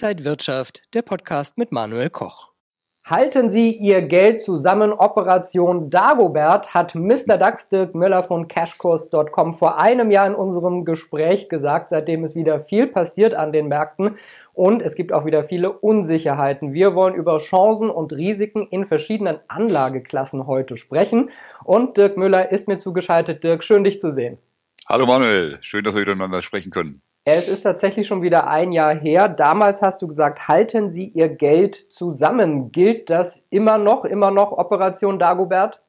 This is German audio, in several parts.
Inside Wirtschaft, der Podcast mit Manuel Koch. Halten Sie Ihr Geld zusammen. Operation Dagobert hat Mr. DAX Dirk Müller von Cashkurs.com vor einem Jahr in unserem Gespräch gesagt. Seitdem ist wieder viel passiert an den Märkten und es gibt auch wieder viele Unsicherheiten. Wir wollen über Chancen und Risiken in verschiedenen Anlageklassen heute sprechen. Und Dirk Müller ist mir zugeschaltet. Dirk, schön dich zu sehen. Hallo Manuel, schön, dass wir miteinander sprechen können. Es ist tatsächlich schon wieder ein Jahr her. Damals hast du gesagt, halten Sie Ihr Geld zusammen. Gilt das immer noch, immer noch Operation Dagobert?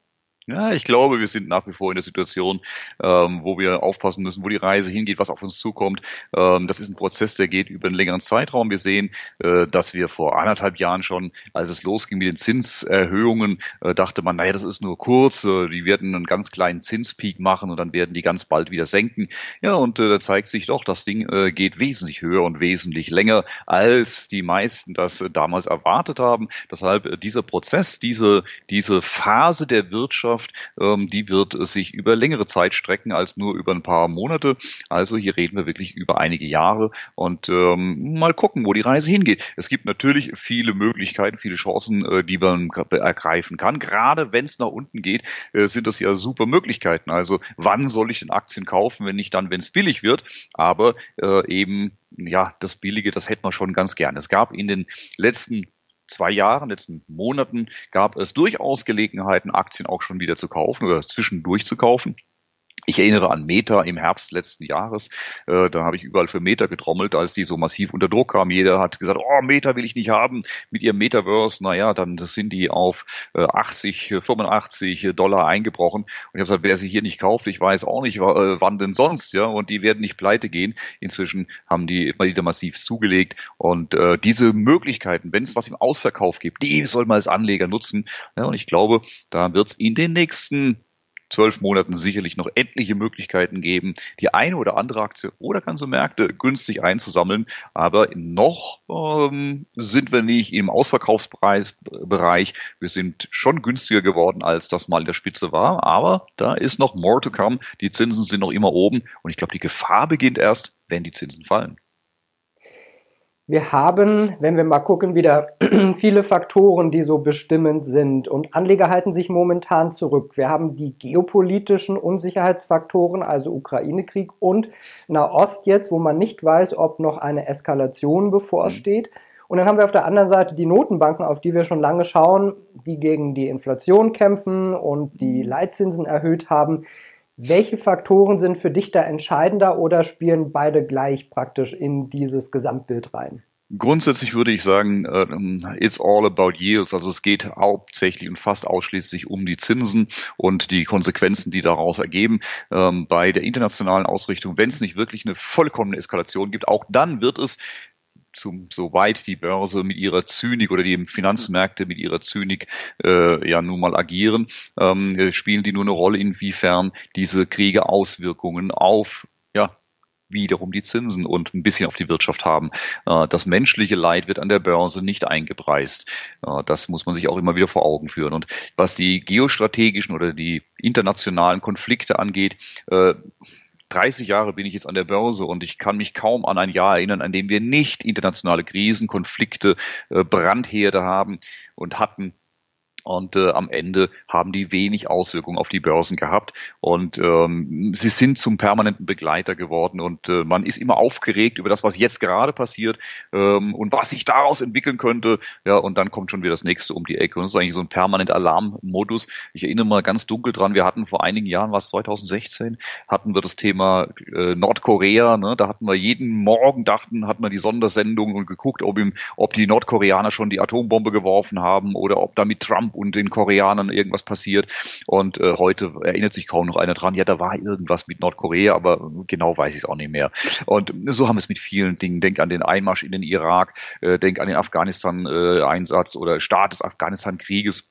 Ja, ich glaube, wir sind nach wie vor in der Situation, ähm, wo wir aufpassen müssen, wo die Reise hingeht, was auf uns zukommt. Ähm, das ist ein Prozess, der geht über einen längeren Zeitraum. Wir sehen, äh, dass wir vor anderthalb Jahren schon, als es losging mit den Zinserhöhungen, äh, dachte man, naja, das ist nur kurz, äh, die werden einen ganz kleinen Zinspeak machen und dann werden die ganz bald wieder senken. Ja, und äh, da zeigt sich doch, das Ding äh, geht wesentlich höher und wesentlich länger, als die meisten das äh, damals erwartet haben. Deshalb äh, dieser Prozess, diese, diese Phase der Wirtschaft, Wirtschaft, ähm, die wird sich über längere Zeit strecken als nur über ein paar Monate. Also hier reden wir wirklich über einige Jahre und ähm, mal gucken, wo die Reise hingeht. Es gibt natürlich viele Möglichkeiten, viele Chancen, äh, die man ergreifen kann. Gerade wenn es nach unten geht, äh, sind das ja super Möglichkeiten. Also wann soll ich denn Aktien kaufen, wenn nicht dann, wenn es billig wird? Aber äh, eben ja, das Billige, das hätte man schon ganz gern. Es gab in den letzten zwei Jahren, letzten Monaten gab es durchaus Gelegenheiten, Aktien auch schon wieder zu kaufen oder zwischendurch zu kaufen. Ich erinnere an Meta im Herbst letzten Jahres. Äh, da habe ich überall für Meta getrommelt, als die so massiv unter Druck kamen. Jeder hat gesagt, oh, Meta will ich nicht haben mit ihrem Metaverse. Naja, dann sind die auf äh, 80, 85 Dollar eingebrochen. Und ich habe gesagt, wer sie hier nicht kauft, ich weiß auch nicht, äh, wann denn sonst. ja. Und die werden nicht pleite gehen. Inzwischen haben die wieder massiv zugelegt. Und äh, diese Möglichkeiten, wenn es was im Ausverkauf gibt, die soll man als Anleger nutzen. Ja, und ich glaube, da wird es in den nächsten zwölf Monaten sicherlich noch etliche Möglichkeiten geben, die eine oder andere Aktie oder ganze Märkte günstig einzusammeln. Aber noch ähm, sind wir nicht im Ausverkaufspreisbereich. Wir sind schon günstiger geworden, als das mal in der Spitze war. Aber da ist noch more to come. Die Zinsen sind noch immer oben. Und ich glaube, die Gefahr beginnt erst, wenn die Zinsen fallen. Wir haben, wenn wir mal gucken, wieder viele Faktoren, die so bestimmend sind. Und Anleger halten sich momentan zurück. Wir haben die geopolitischen Unsicherheitsfaktoren, also Ukraine-Krieg und Nahost jetzt, wo man nicht weiß, ob noch eine Eskalation bevorsteht. Mhm. Und dann haben wir auf der anderen Seite die Notenbanken, auf die wir schon lange schauen, die gegen die Inflation kämpfen und die mhm. Leitzinsen erhöht haben. Welche Faktoren sind für dich da entscheidender oder spielen beide gleich praktisch in dieses Gesamtbild rein? Grundsätzlich würde ich sagen, uh, it's all about yields. Also es geht hauptsächlich und fast ausschließlich um die Zinsen und die Konsequenzen, die daraus ergeben. Ähm, bei der internationalen Ausrichtung, wenn es nicht wirklich eine vollkommene Eskalation gibt, auch dann wird es zum, soweit die Börse mit ihrer Zynik oder die Finanzmärkte mit ihrer Zynik äh, ja nun mal agieren, ähm, äh, spielen die nur eine Rolle, inwiefern diese Kriege Auswirkungen auf ja, wiederum die Zinsen und ein bisschen auf die Wirtschaft haben. Äh, das menschliche Leid wird an der Börse nicht eingepreist. Äh, das muss man sich auch immer wieder vor Augen führen. Und was die geostrategischen oder die internationalen Konflikte angeht, 30 Jahre bin ich jetzt an der Börse und ich kann mich kaum an ein Jahr erinnern, an dem wir nicht internationale Krisen, Konflikte, äh, Brandherde haben und hatten, und äh, am Ende haben die wenig Auswirkungen auf die Börsen gehabt. Und ähm, sie sind zum permanenten Begleiter geworden. Und äh, man ist immer aufgeregt über das, was jetzt gerade passiert ähm, und was sich daraus entwickeln könnte. Ja, und dann kommt schon wieder das nächste um die Ecke. Und das ist eigentlich so ein permanenter Alarmmodus. Ich erinnere mal ganz dunkel dran, wir hatten vor einigen Jahren, was 2016, hatten wir das Thema äh, Nordkorea. Ne? Da hatten wir jeden Morgen, dachten, hatten wir die Sondersendung und geguckt, ob, ihm, ob die Nordkoreaner schon die Atombombe geworfen haben oder ob da mit Trump und den Koreanern irgendwas passiert. Und äh, heute erinnert sich kaum noch einer dran, ja, da war irgendwas mit Nordkorea, aber genau weiß ich es auch nicht mehr. Und so haben wir es mit vielen Dingen. Denk an den Einmarsch in den Irak, äh, denk an den Afghanistan-Einsatz äh, oder Start des Afghanistan-Krieges.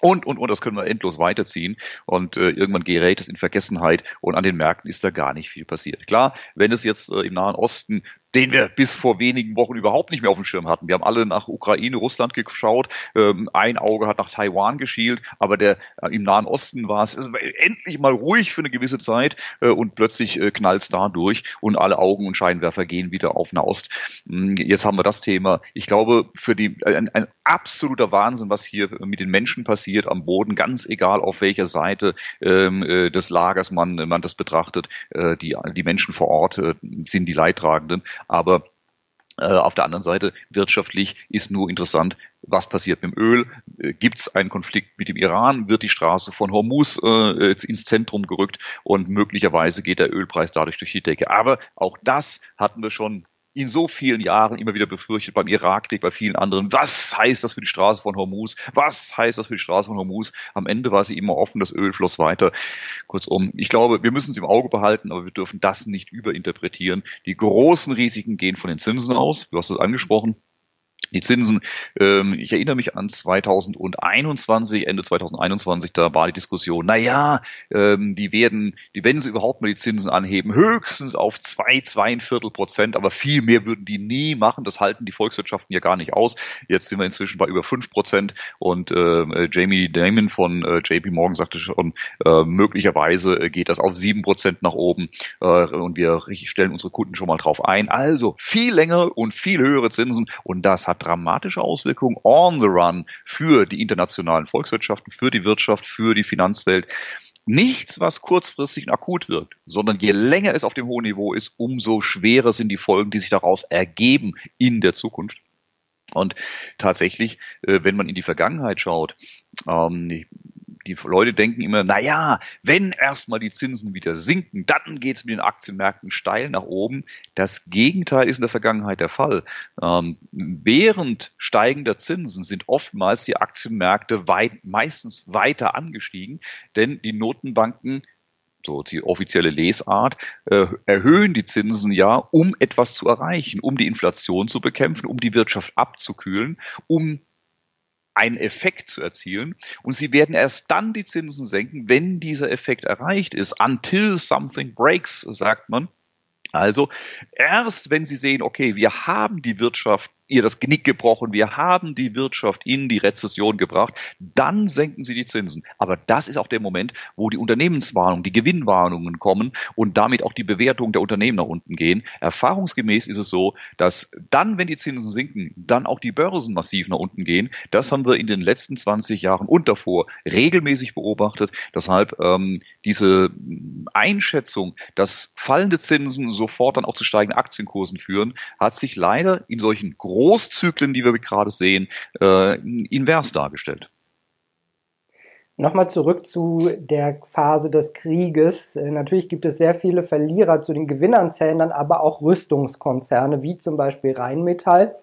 Und, und, und, das können wir endlos weiterziehen. Und äh, irgendwann gerät es in Vergessenheit und an den Märkten ist da gar nicht viel passiert. Klar, wenn es jetzt äh, im Nahen Osten den wir bis vor wenigen Wochen überhaupt nicht mehr auf dem Schirm hatten. Wir haben alle nach Ukraine, Russland geschaut, ähm, ein Auge hat nach Taiwan geschielt, aber der äh, im Nahen Osten war es endlich mal ruhig für eine gewisse Zeit äh, und plötzlich äh, knallt es da durch und alle Augen und Scheinwerfer gehen wieder auf Nahost. Hm, jetzt haben wir das Thema. Ich glaube, für die ein, ein absoluter Wahnsinn, was hier mit den Menschen passiert am Boden, ganz egal auf welcher Seite ähm, äh, des Lagers man man das betrachtet. Äh, die die Menschen vor Ort äh, sind die Leidtragenden, aber äh, auf der anderen Seite wirtschaftlich ist nur interessant, was passiert mit dem Öl? Äh, Gibt es einen Konflikt mit dem Iran? Wird die Straße von Hormuz äh, ins Zentrum gerückt und möglicherweise geht der Ölpreis dadurch durch die Decke? Aber auch das hatten wir schon in so vielen Jahren immer wieder befürchtet, beim Irakkrieg, bei vielen anderen. Was heißt das für die Straße von Hormuz? Was heißt das für die Straße von Hormuz? Am Ende war sie immer offen, das Öl floss weiter. Kurzum, ich glaube, wir müssen es im Auge behalten, aber wir dürfen das nicht überinterpretieren. Die großen Risiken gehen von den Zinsen aus. Du hast es angesprochen. Die Zinsen, ähm, ich erinnere mich an 2021, Ende 2021, da war die Diskussion, na ja, ähm, die werden, die wenn sie überhaupt mal die Zinsen anheben, höchstens auf zwei, zweieinviertel Prozent, aber viel mehr würden die nie machen. Das halten die Volkswirtschaften ja gar nicht aus. Jetzt sind wir inzwischen bei über fünf Prozent und äh, Jamie Damon von äh, JP Morgan sagte schon, äh, möglicherweise geht das auf sieben Prozent nach oben äh, und wir stellen unsere Kunden schon mal drauf ein. Also viel länger und viel höhere Zinsen und das hat dramatische Auswirkungen on the run für die internationalen Volkswirtschaften, für die Wirtschaft, für die Finanzwelt. Nichts, was kurzfristig und akut wirkt, sondern je länger es auf dem hohen Niveau ist, umso schwerer sind die Folgen, die sich daraus ergeben in der Zukunft. Und tatsächlich, äh, wenn man in die Vergangenheit schaut, ähm, die Leute denken immer, na ja, wenn erstmal die Zinsen wieder sinken, dann geht es mit den Aktienmärkten steil nach oben. Das Gegenteil ist in der Vergangenheit der Fall. Ähm, während steigender Zinsen sind oftmals die Aktienmärkte weit, meistens weiter angestiegen, denn die Notenbanken so die offizielle Lesart, äh, erhöhen die Zinsen ja, um etwas zu erreichen, um die Inflation zu bekämpfen, um die Wirtschaft abzukühlen, um einen Effekt zu erzielen. Und sie werden erst dann die Zinsen senken, wenn dieser Effekt erreicht ist. Until something breaks, sagt man. Also erst wenn Sie sehen, okay, wir haben die Wirtschaft ihr das Genick gebrochen, wir haben die Wirtschaft in die Rezession gebracht, dann senken sie die Zinsen. Aber das ist auch der Moment, wo die Unternehmenswarnungen, die Gewinnwarnungen kommen und damit auch die Bewertungen der Unternehmen nach unten gehen. Erfahrungsgemäß ist es so, dass dann, wenn die Zinsen sinken, dann auch die Börsen massiv nach unten gehen. Das haben wir in den letzten 20 Jahren und davor regelmäßig beobachtet. Deshalb ähm, diese Einschätzung, dass fallende Zinsen sofort dann auch zu steigenden Aktienkursen führen, hat sich leider in solchen Großzyklen, die wir gerade sehen, äh, invers dargestellt. Nochmal zurück zu der Phase des Krieges. Äh, natürlich gibt es sehr viele Verlierer zu den Gewinnern zählen dann aber auch Rüstungskonzerne, wie zum Beispiel Rheinmetall.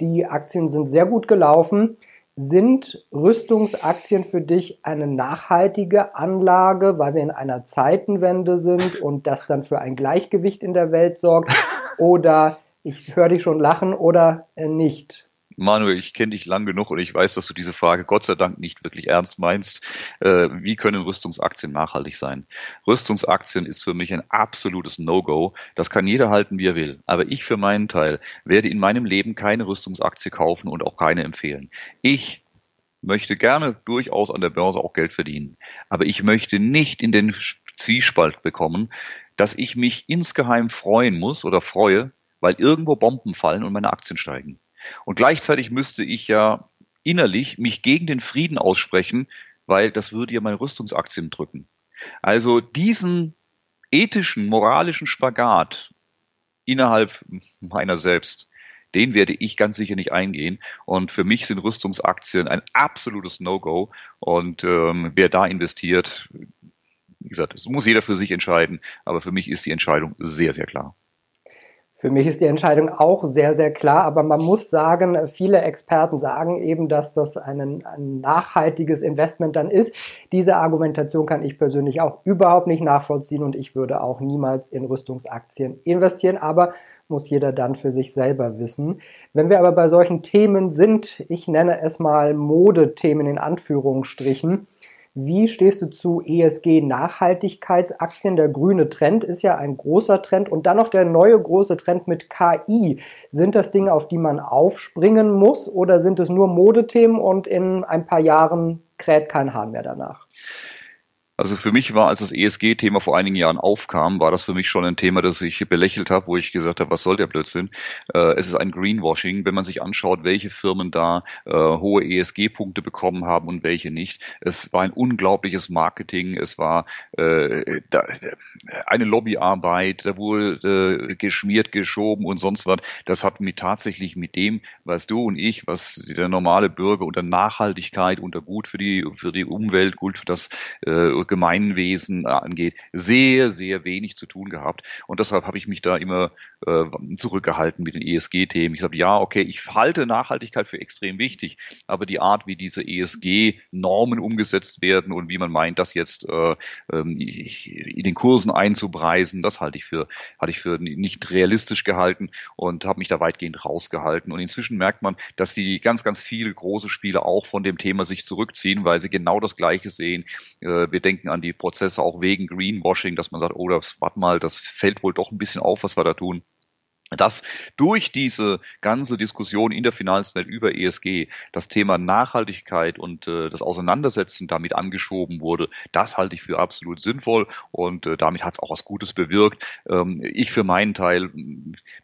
Die Aktien sind sehr gut gelaufen. Sind Rüstungsaktien für dich eine nachhaltige Anlage, weil wir in einer Zeitenwende sind und das dann für ein Gleichgewicht in der Welt sorgt? Oder ich höre dich schon lachen oder äh, nicht. Manuel, ich kenne dich lang genug und ich weiß, dass du diese Frage Gott sei Dank nicht wirklich ernst meinst. Äh, wie können Rüstungsaktien nachhaltig sein? Rüstungsaktien ist für mich ein absolutes No-Go. Das kann jeder halten, wie er will. Aber ich für meinen Teil werde in meinem Leben keine Rüstungsaktie kaufen und auch keine empfehlen. Ich möchte gerne durchaus an der Börse auch Geld verdienen. Aber ich möchte nicht in den Zwiespalt bekommen, dass ich mich insgeheim freuen muss oder freue, weil irgendwo Bomben fallen und meine Aktien steigen. Und gleichzeitig müsste ich ja innerlich mich gegen den Frieden aussprechen, weil das würde ja meine Rüstungsaktien drücken. Also diesen ethischen, moralischen Spagat innerhalb meiner selbst, den werde ich ganz sicher nicht eingehen. Und für mich sind Rüstungsaktien ein absolutes No-Go. Und ähm, wer da investiert, wie gesagt, das muss jeder für sich entscheiden. Aber für mich ist die Entscheidung sehr, sehr klar. Für mich ist die Entscheidung auch sehr, sehr klar, aber man muss sagen, viele Experten sagen eben, dass das ein, ein nachhaltiges Investment dann ist. Diese Argumentation kann ich persönlich auch überhaupt nicht nachvollziehen und ich würde auch niemals in Rüstungsaktien investieren, aber muss jeder dann für sich selber wissen. Wenn wir aber bei solchen Themen sind, ich nenne es mal Modethemen in Anführungsstrichen, Wie stehst du zu ESG-Nachhaltigkeitsaktien? Der grüne Trend ist ja ein großer Trend und dann noch der neue große Trend mit KI. Sind das Dinge, auf die man aufspringen muss oder sind es nur Modethemen und in ein paar Jahren kräht kein Hahn mehr danach? Also für mich war, als das ESG-Thema vor einigen Jahren aufkam, war das für mich schon ein Thema, das ich belächelt habe, wo ich gesagt habe, was soll der Blödsinn? Äh, es ist ein Greenwashing, wenn man sich anschaut, welche Firmen da äh, hohe ESG-Punkte bekommen haben und welche nicht. Es war ein unglaubliches Marketing, es war äh, eine Lobbyarbeit, da wurde geschmiert, geschoben und sonst was. Das hat mir tatsächlich mit dem, was du und ich, was der normale Bürger unter Nachhaltigkeit, unter gut für die für die Umwelt, gut für das Gemeinwesen äh, angeht, sehr, sehr wenig zu tun gehabt. Und deshalb habe ich mich da immer äh, zurückgehalten mit den ESG-Themen. Ich sage, ja, okay, ich halte Nachhaltigkeit für extrem wichtig, aber die Art, wie diese ESG-Normen umgesetzt werden und wie man meint, das jetzt äh, ähm, in den Kursen einzupreisen, das halte ich für, hatte ich für nicht realistisch gehalten und habe mich da weitgehend rausgehalten. Und inzwischen merkt man, dass die ganz, ganz viele große Spiele auch von dem Thema sich zurückziehen, weil sie genau das Gleiche sehen. Äh, wir denken denken an die Prozesse auch wegen Greenwashing, dass man sagt, oh, das, warte mal, das fällt wohl doch ein bisschen auf, was wir da tun dass durch diese ganze Diskussion in der Finanzwelt über ESG das Thema Nachhaltigkeit und äh, das Auseinandersetzen damit angeschoben wurde, das halte ich für absolut sinnvoll und äh, damit hat es auch was Gutes bewirkt. Ähm, ich für meinen Teil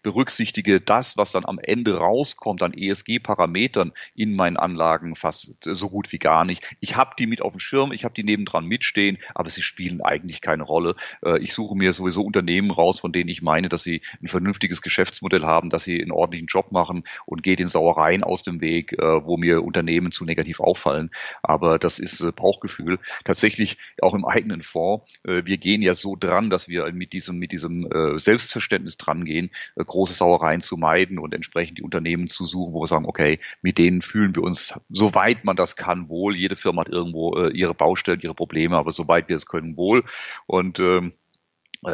berücksichtige das, was dann am Ende rauskommt an ESG-Parametern in meinen Anlagen fast so gut wie gar nicht. Ich habe die mit auf dem Schirm, ich habe die nebendran mitstehen, aber sie spielen eigentlich keine Rolle. Äh, ich suche mir sowieso Unternehmen raus, von denen ich meine, dass sie ein vernünftiges Geschäftsmodell haben, dass sie einen ordentlichen Job machen und geht den Sauereien aus dem Weg, äh, wo mir Unternehmen zu negativ auffallen. Aber das ist äh, Bauchgefühl. Tatsächlich auch im eigenen Fonds. Äh, wir gehen ja so dran, dass wir mit diesem, mit diesem Selbstverständnis dran gehen, große Sauereien zu meiden und entsprechend die Unternehmen zu suchen, wo wir sagen, okay, mit denen fühlen wir uns, soweit man das kann, wohl. Jede Firma hat irgendwo ihre Baustellen, ihre Probleme, aber soweit wir es können, wohl. Und ähm, äh,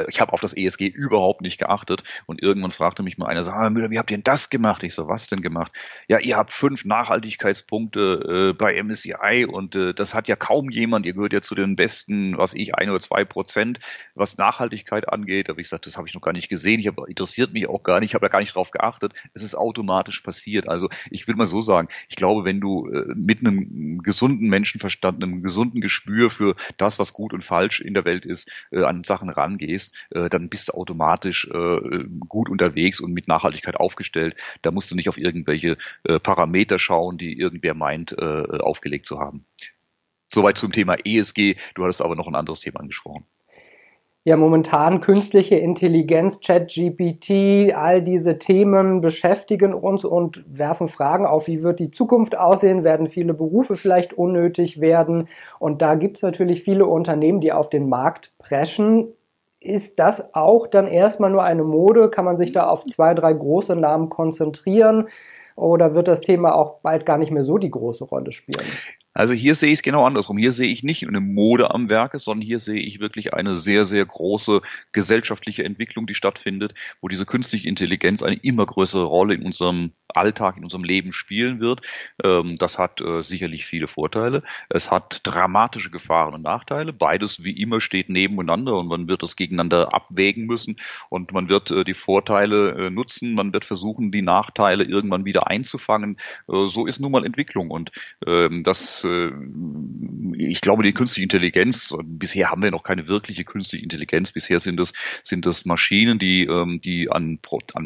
ich habe auf das ESG überhaupt nicht geachtet und irgendwann fragte mich mal einer, sag mal, Müller, wie habt ihr denn das gemacht? Ich so, was denn gemacht? Ja, ihr habt fünf Nachhaltigkeitspunkte äh, bei MSCI und äh, das hat ja kaum jemand. Ihr gehört ja zu den besten, was ich, ein oder zwei Prozent, was Nachhaltigkeit angeht. Aber ich sagte, das habe ich noch gar nicht gesehen. Ich habe interessiert mich auch gar nicht. Ich habe da gar nicht drauf geachtet. Es ist automatisch passiert. Also ich will mal so sagen, ich glaube, wenn du äh, mit einem gesunden Menschenverstand, einem gesunden Gespür für das, was gut und falsch in der Welt ist, äh, an Sachen rangehst, gehst, äh, dann bist du automatisch äh, gut unterwegs und mit Nachhaltigkeit aufgestellt. Da musst du nicht auf irgendwelche äh, Parameter schauen, die irgendwer meint, äh, aufgelegt zu haben. Soweit zum Thema ESG. Du hattest aber noch ein anderes Thema angesprochen. Ja, momentan künstliche Intelligenz, ChatGPT, all diese Themen beschäftigen uns und werfen Fragen auf, wie wird die Zukunft aussehen, werden viele Berufe vielleicht unnötig werden. Und da gibt es natürlich viele Unternehmen, die auf den Markt preschen, ist das auch dann erstmal nur eine Mode? Kann man sich da auf zwei, drei große Namen konzentrieren? Oder wird das Thema auch bald gar nicht mehr so die große Rolle spielen? Also hier sehe ich es genau andersrum. Hier sehe ich nicht eine Mode am Werke, sondern hier sehe ich wirklich eine sehr, sehr große gesellschaftliche Entwicklung, die stattfindet, wo diese künstliche Intelligenz eine immer größere Rolle in unserem Alltag, in unserem Leben spielen wird. Ähm, das hat äh, sicherlich viele Vorteile. Es hat dramatische Gefahren und Nachteile. Beides wie immer steht nebeneinander und man wird das gegeneinander abwägen müssen und man wird äh, die Vorteile äh, nutzen. Man wird versuchen, die Nachteile irgendwann wieder einzufangen. So ist nun mal Entwicklung und das, ich glaube, die künstliche Intelligenz, bisher haben wir noch keine wirkliche künstliche Intelligenz. Bisher sind es, sind es Maschinen, die, ähm, die an,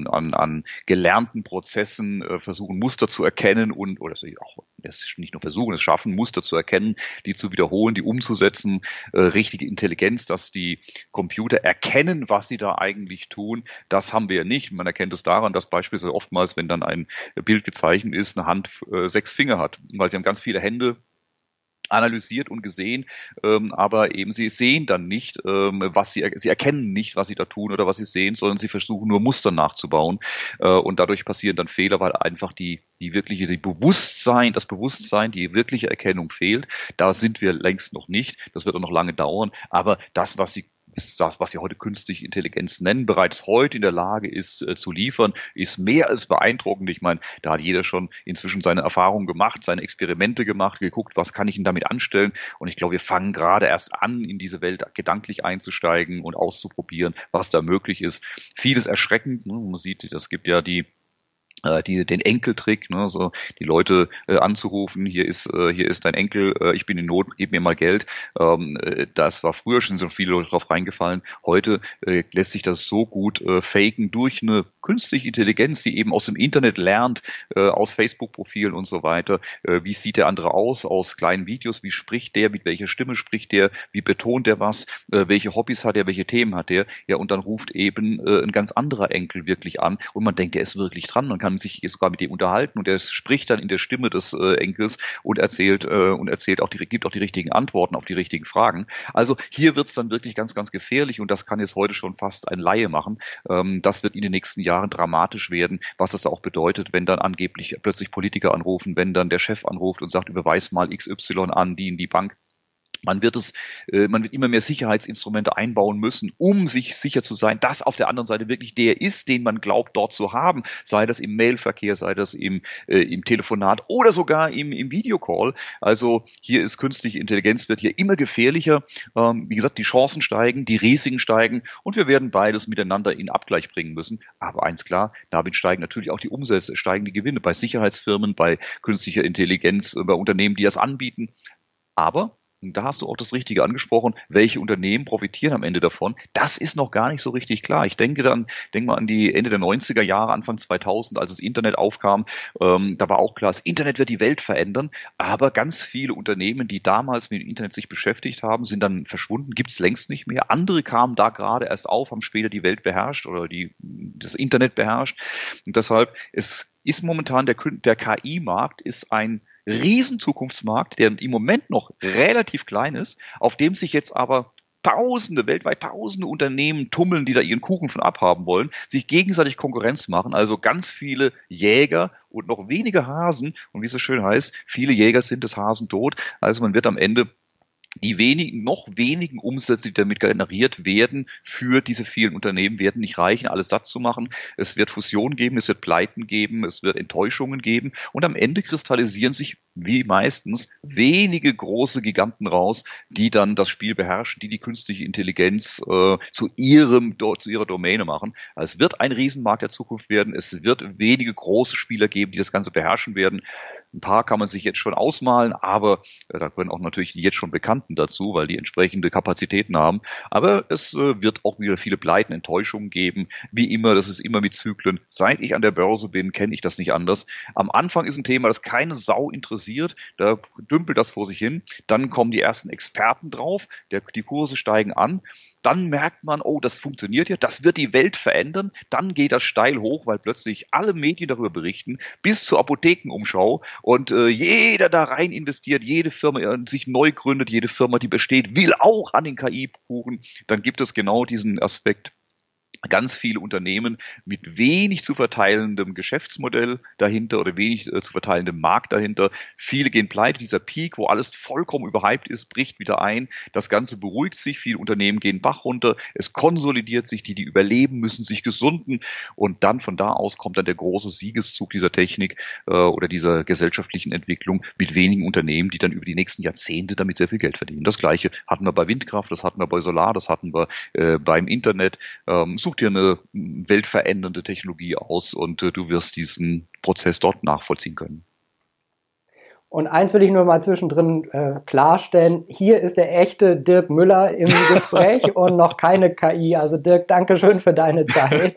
an, an gelernten Prozessen äh, versuchen, Muster zu erkennen und, oder auch es nicht nur versuchen, es schaffen, Muster zu erkennen, die zu wiederholen, die umzusetzen, äh, richtige Intelligenz, dass die Computer erkennen, was sie da eigentlich tun. Das haben wir ja nicht. Man erkennt es daran, dass beispielsweise oftmals, wenn dann ein Bild gezeichnet ist, eine Hand äh, sechs Finger hat, weil sie haben ganz viele Hände analysiert und gesehen, ähm, aber eben sie sehen dann nicht, ähm, was sie, sie erkennen nicht, was sie da tun oder was sie sehen, sondern sie versuchen nur Muster nachzubauen äh, und dadurch passieren dann Fehler, weil einfach die, die wirkliche, die Bewusstsein, das Bewusstsein, die wirkliche Erkennung fehlt. Da sind wir längst noch nicht. Das wird auch noch lange dauern, aber das, was sie das, was wir heute künstliche Intelligenz nennen, bereits heute in der Lage ist äh, zu liefern, ist mehr als beeindruckend. Ich meine, da hat jeder schon inzwischen seine Erfahrungen gemacht, seine Experimente gemacht, geguckt, was kann ich denn damit anstellen. Und ich glaube, wir fangen gerade erst an, in diese Welt gedanklich einzusteigen und auszuprobieren, was da möglich ist. Vieles erschreckend. Ne? Man sieht, das gibt ja die die, den Enkeltrick, ne, so die Leute äh, anzurufen, hier ist, äh, hier ist dein Enkel, äh, ich bin in Not, gib mir mal Geld. Ähm, äh, das war früher schon so viele Leute drauf reingefallen. Heute äh, lässt sich das so gut äh, faken durch eine künstliche Intelligenz, die eben aus dem Internet lernt, äh, aus Facebook-Profilen und so weiter. Äh, wie sieht der andere aus? Aus kleinen Videos, wie spricht der, mit welcher Stimme spricht der, wie betont der was, äh, welche Hobbys hat er, welche Themen hat er? Ja, und dann ruft eben äh, ein ganz anderer Enkel wirklich an und man denkt, der ist wirklich dran. Man kann sich sogar mit dem unterhalten und er spricht dann in der Stimme des äh, Enkels und erzählt äh, und erzählt auch die gibt auch die richtigen Antworten auf die richtigen Fragen. Also hier wird es dann wirklich ganz ganz gefährlich und das kann jetzt heute schon fast ein Laie machen. Ähm, das wird in den nächsten Jahren dramatisch werden, was das auch bedeutet, wenn dann angeblich plötzlich Politiker anrufen, wenn dann der Chef anruft und sagt, überweis mal XY an die in die Bank man wird es, äh, man wird immer mehr Sicherheitsinstrumente einbauen müssen, um sich sicher zu sein, dass auf der anderen Seite wirklich der ist, den man glaubt dort zu haben, sei das im Mailverkehr, sei das im, äh, im Telefonat oder sogar im, im Videocall. Also hier ist künstliche Intelligenz wird hier immer gefährlicher. Ähm, wie gesagt, die Chancen steigen, die Risiken steigen und wir werden beides miteinander in Abgleich bringen müssen. Aber eins klar, damit steigen natürlich auch die Umsätze, steigen die Gewinne bei Sicherheitsfirmen, bei künstlicher Intelligenz, äh, bei Unternehmen, die das anbieten. Aber und da hast du auch das Richtige angesprochen, welche Unternehmen profitieren am Ende davon. Das ist noch gar nicht so richtig klar. Ich denke dann, denk mal an die Ende der 90er Jahre, Anfang 2000, als das Internet aufkam. Ähm, da war auch klar, das Internet wird die Welt verändern. Aber ganz viele Unternehmen, die damals mit dem Internet sich beschäftigt haben, sind dann verschwunden, gibt es längst nicht mehr. Andere kamen da gerade erst auf, haben später die Welt beherrscht oder die, das Internet beherrscht. Und deshalb, es ist momentan der, der KI-Markt ist ein Riesenzukunftsmarkt, der im Moment noch relativ klein ist, auf dem sich jetzt aber Tausende, weltweit Tausende Unternehmen tummeln, die da ihren Kuchen von abhaben wollen, sich gegenseitig Konkurrenz machen, also ganz viele Jäger und noch wenige Hasen. Und wie es so schön heißt, viele Jäger sind des Hasen tot. Also man wird am Ende die wenigen, noch wenigen Umsätze, die damit generiert werden, für diese vielen Unternehmen werden nicht reichen, alles satt zu machen. Es wird Fusionen geben, es wird Pleiten geben, es wird Enttäuschungen geben und am Ende kristallisieren sich, wie meistens, wenige große Giganten raus, die dann das Spiel beherrschen, die die künstliche Intelligenz äh, zu ihrem, zu ihrer Domäne machen. Es wird ein Riesenmarkt der Zukunft werden, es wird wenige große Spieler geben, die das Ganze beherrschen werden. Ein paar kann man sich jetzt schon ausmalen, aber äh, da können auch natürlich die jetzt schon Bekannten dazu, weil die entsprechende Kapazitäten haben. Aber es äh, wird auch wieder viele Pleiten, Enttäuschungen geben. Wie immer, das ist immer mit Zyklen. Seit ich an der Börse bin, kenne ich das nicht anders. Am Anfang ist ein Thema, das keine Sau interessiert. Da dümpelt das vor sich hin. Dann kommen die ersten Experten drauf. Der, die Kurse steigen an dann merkt man, oh, das funktioniert ja, das wird die Welt verändern, dann geht das steil hoch, weil plötzlich alle Medien darüber berichten, bis zur Apothekenumschau. Und äh, jeder da rein investiert, jede Firma äh, sich neu gründet, jede Firma, die besteht, will auch an den KI-Kuchen, dann gibt es genau diesen Aspekt ganz viele Unternehmen mit wenig zu verteilendem Geschäftsmodell dahinter oder wenig äh, zu verteilendem Markt dahinter. Viele gehen pleite. Dieser Peak, wo alles vollkommen überhyped ist, bricht wieder ein. Das Ganze beruhigt sich. Viele Unternehmen gehen Bach runter. Es konsolidiert sich. Die, die überleben, müssen sich gesunden. Und dann von da aus kommt dann der große Siegeszug dieser Technik äh, oder dieser gesellschaftlichen Entwicklung mit wenigen Unternehmen, die dann über die nächsten Jahrzehnte damit sehr viel Geld verdienen. Das Gleiche hatten wir bei Windkraft, das hatten wir bei Solar, das hatten wir äh, beim Internet. Ähm, such dir eine weltverändernde Technologie aus und äh, du wirst diesen Prozess dort nachvollziehen können. Und eins will ich nur mal zwischendrin äh, klarstellen. Hier ist der echte Dirk Müller im Gespräch und noch keine KI. Also Dirk, danke schön für deine Zeit.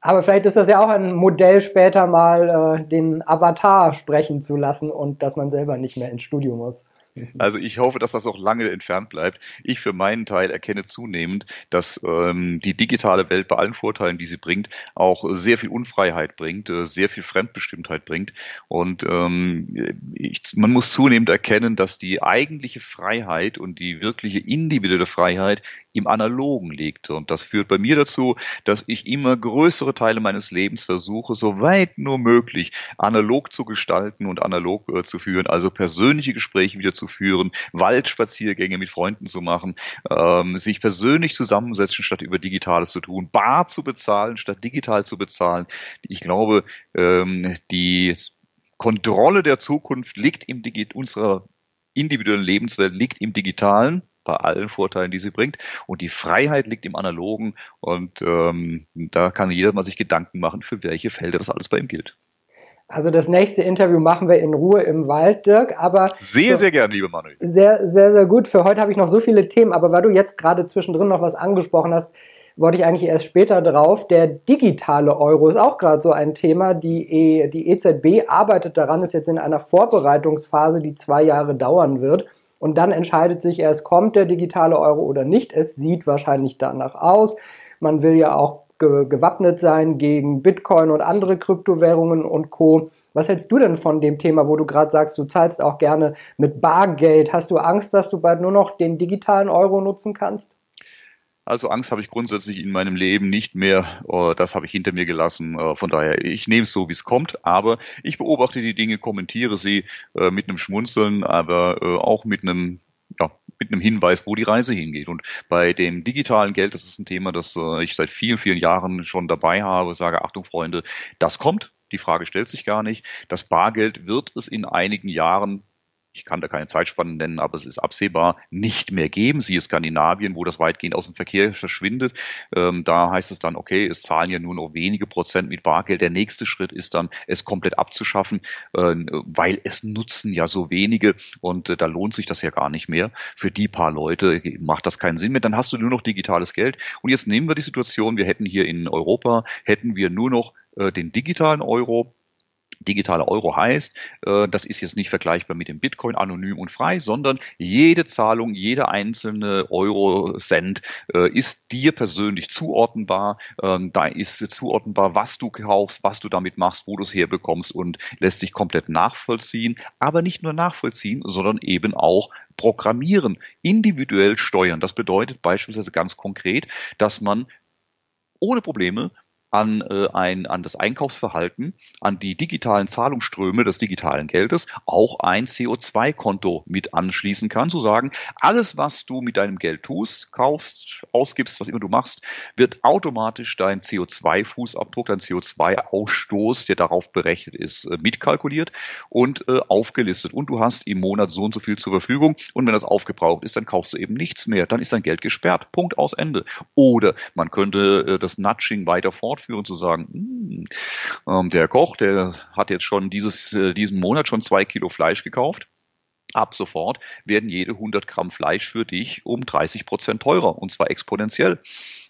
Aber vielleicht ist das ja auch ein Modell, später mal äh, den Avatar sprechen zu lassen und dass man selber nicht mehr ins Studio muss. Also ich hoffe, dass das auch lange entfernt bleibt. Ich für meinen Teil erkenne zunehmend, dass ähm, die digitale Welt bei allen Vorteilen, die sie bringt, auch sehr viel Unfreiheit bringt, äh, sehr viel Fremdbestimmtheit bringt. Und ähm, ich, man muss zunehmend erkennen, dass die eigentliche Freiheit und die wirkliche individuelle Freiheit im Analogen liegt. Und das führt bei mir dazu, dass ich immer größere Teile meines Lebens versuche, so weit nur möglich analog zu gestalten und analog äh, zu führen, also persönliche Gespräche wieder zu führen, Waldspaziergänge mit Freunden zu machen, ähm, sich persönlich zusammensetzen, statt über Digitales zu tun, bar zu bezahlen, statt digital zu bezahlen. Ich glaube, ähm, die Kontrolle der Zukunft liegt im Digi unserer individuellen Lebenswelt liegt im Digitalen bei allen Vorteilen, die sie bringt. Und die Freiheit liegt im Analogen. Und ähm, da kann jeder mal sich Gedanken machen, für welche Felder das alles bei ihm gilt. Also das nächste Interview machen wir in Ruhe im Wald, Dirk. Aber sehr, so, sehr gern, liebe Manuel. Sehr, sehr, sehr gut. Für heute habe ich noch so viele Themen. Aber weil du jetzt gerade zwischendrin noch was angesprochen hast, wollte ich eigentlich erst später drauf. Der digitale Euro ist auch gerade so ein Thema. Die, e, die EZB arbeitet daran, ist jetzt in einer Vorbereitungsphase, die zwei Jahre dauern wird. Und dann entscheidet sich erst, kommt der digitale Euro oder nicht. Es sieht wahrscheinlich danach aus. Man will ja auch ge gewappnet sein gegen Bitcoin und andere Kryptowährungen und Co. Was hältst du denn von dem Thema, wo du gerade sagst, du zahlst auch gerne mit Bargeld? Hast du Angst, dass du bald nur noch den digitalen Euro nutzen kannst? Also Angst habe ich grundsätzlich in meinem Leben nicht mehr. Oh, das habe ich hinter mir gelassen. Äh, von daher, ich nehme es so, wie es kommt. Aber ich beobachte die Dinge, kommentiere sie äh, mit einem Schmunzeln, aber äh, auch mit einem ja, mit einem Hinweis, wo die Reise hingeht. Und bei dem digitalen Geld, das ist ein Thema, das ich seit vielen, vielen Jahren schon dabei habe, sage, Achtung Freunde, das kommt. Die Frage stellt sich gar nicht. Das Bargeld wird es in einigen Jahren ich kann da keine Zeitspannen nennen, aber es ist absehbar, nicht mehr geben. Siehe Skandinavien, wo das weitgehend aus dem Verkehr verschwindet. Ähm, da heißt es dann, okay, es zahlen ja nur noch wenige Prozent mit Bargeld. Der nächste Schritt ist dann, es komplett abzuschaffen, äh, weil es nutzen ja so wenige und äh, da lohnt sich das ja gar nicht mehr. Für die paar Leute macht das keinen Sinn mehr. Dann hast du nur noch digitales Geld. Und jetzt nehmen wir die Situation, wir hätten hier in Europa, hätten wir nur noch äh, den digitalen Euro, digitale Euro heißt, äh, das ist jetzt nicht vergleichbar mit dem Bitcoin anonym und frei, sondern jede Zahlung, jeder einzelne Euro-Cent äh, ist dir persönlich zuordnenbar. Ähm, da ist zuordnenbar, was du kaufst, was du damit machst, wo du es herbekommst und lässt sich komplett nachvollziehen. Aber nicht nur nachvollziehen, sondern eben auch programmieren, individuell steuern. Das bedeutet beispielsweise ganz konkret, dass man ohne Probleme an, äh, ein, an das Einkaufsverhalten, an die digitalen Zahlungsströme des digitalen Geldes auch ein CO2-Konto mit anschließen kann, zu sagen, alles, was du mit deinem Geld tust, kaufst, ausgibst, was immer du machst, wird automatisch dein CO2-Fußabdruck, dein CO2-Ausstoß, der darauf berechnet ist, äh, mitkalkuliert und äh, aufgelistet. Und du hast im Monat so und so viel zur Verfügung. Und wenn das aufgebraucht ist, dann kaufst du eben nichts mehr. Dann ist dein Geld gesperrt. Punkt aus Ende. Oder man könnte äh, das Nudging weiter fort fortführen, zu sagen, hm, ähm, der Koch, der hat jetzt schon dieses, äh, diesen Monat schon zwei Kilo Fleisch gekauft. Ab sofort werden jede 100 Gramm Fleisch für dich um 30 Prozent teurer und zwar exponentiell.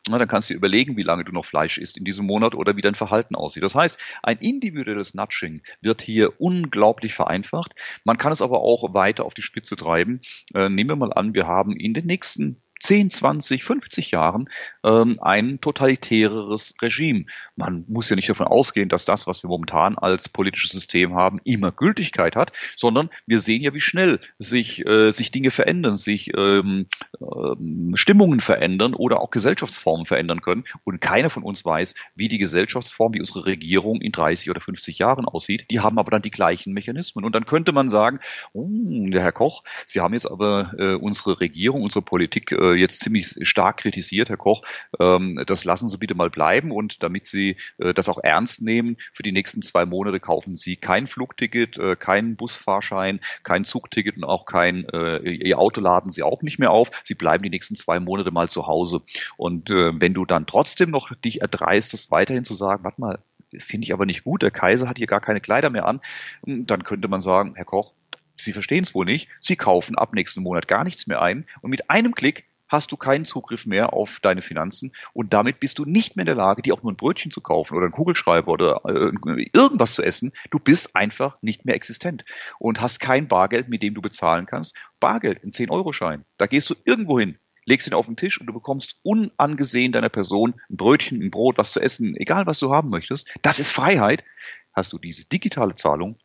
Na, dann kannst du überlegen, wie lange du noch Fleisch isst in diesem Monat oder wie dein Verhalten aussieht. Das heißt, ein individuelles Nudging wird hier unglaublich vereinfacht. Man kann es aber auch weiter auf die Spitze treiben. Äh, nehmen wir mal an, wir haben in den nächsten 10, 20, 50 Jahren ähm, ein totalitäreres Regime. Man muss ja nicht davon ausgehen, dass das, was wir momentan als politisches System haben, immer Gültigkeit hat, sondern wir sehen ja, wie schnell sich, äh, sich Dinge verändern, sich ähm, ähm, Stimmungen verändern oder auch Gesellschaftsformen verändern können. Und keiner von uns weiß, wie die Gesellschaftsform, wie unsere Regierung in 30 oder 50 Jahren aussieht. Die haben aber dann die gleichen Mechanismen. Und dann könnte man sagen, oh, der Herr Koch, Sie haben jetzt aber äh, unsere Regierung, unsere Politik äh, jetzt ziemlich stark kritisiert, Herr Koch. Ähm, das lassen Sie bitte mal bleiben und damit Sie äh, das auch ernst nehmen, für die nächsten zwei Monate kaufen Sie kein Flugticket, äh, keinen Busfahrschein, kein Zugticket und auch kein äh, Ihr Auto laden Sie auch nicht mehr auf. Sie bleiben die nächsten zwei Monate mal zu Hause. Und äh, wenn du dann trotzdem noch dich erdreistest, weiterhin zu sagen, warte mal, finde ich aber nicht gut, der Kaiser hat hier gar keine Kleider mehr an, dann könnte man sagen, Herr Koch, Sie verstehen es wohl nicht, Sie kaufen ab nächsten Monat gar nichts mehr ein und mit einem Klick hast du keinen Zugriff mehr auf deine Finanzen und damit bist du nicht mehr in der Lage, dir auch nur ein Brötchen zu kaufen oder einen Kugelschreiber oder äh, irgendwas zu essen. Du bist einfach nicht mehr existent und hast kein Bargeld, mit dem du bezahlen kannst. Bargeld, ein 10-Euro-Schein. Da gehst du irgendwo hin, legst ihn auf den Tisch und du bekommst unangesehen deiner Person ein Brötchen, ein Brot, was zu essen, egal was du haben möchtest. Das ist Freiheit. Hast du diese digitale Zahlung,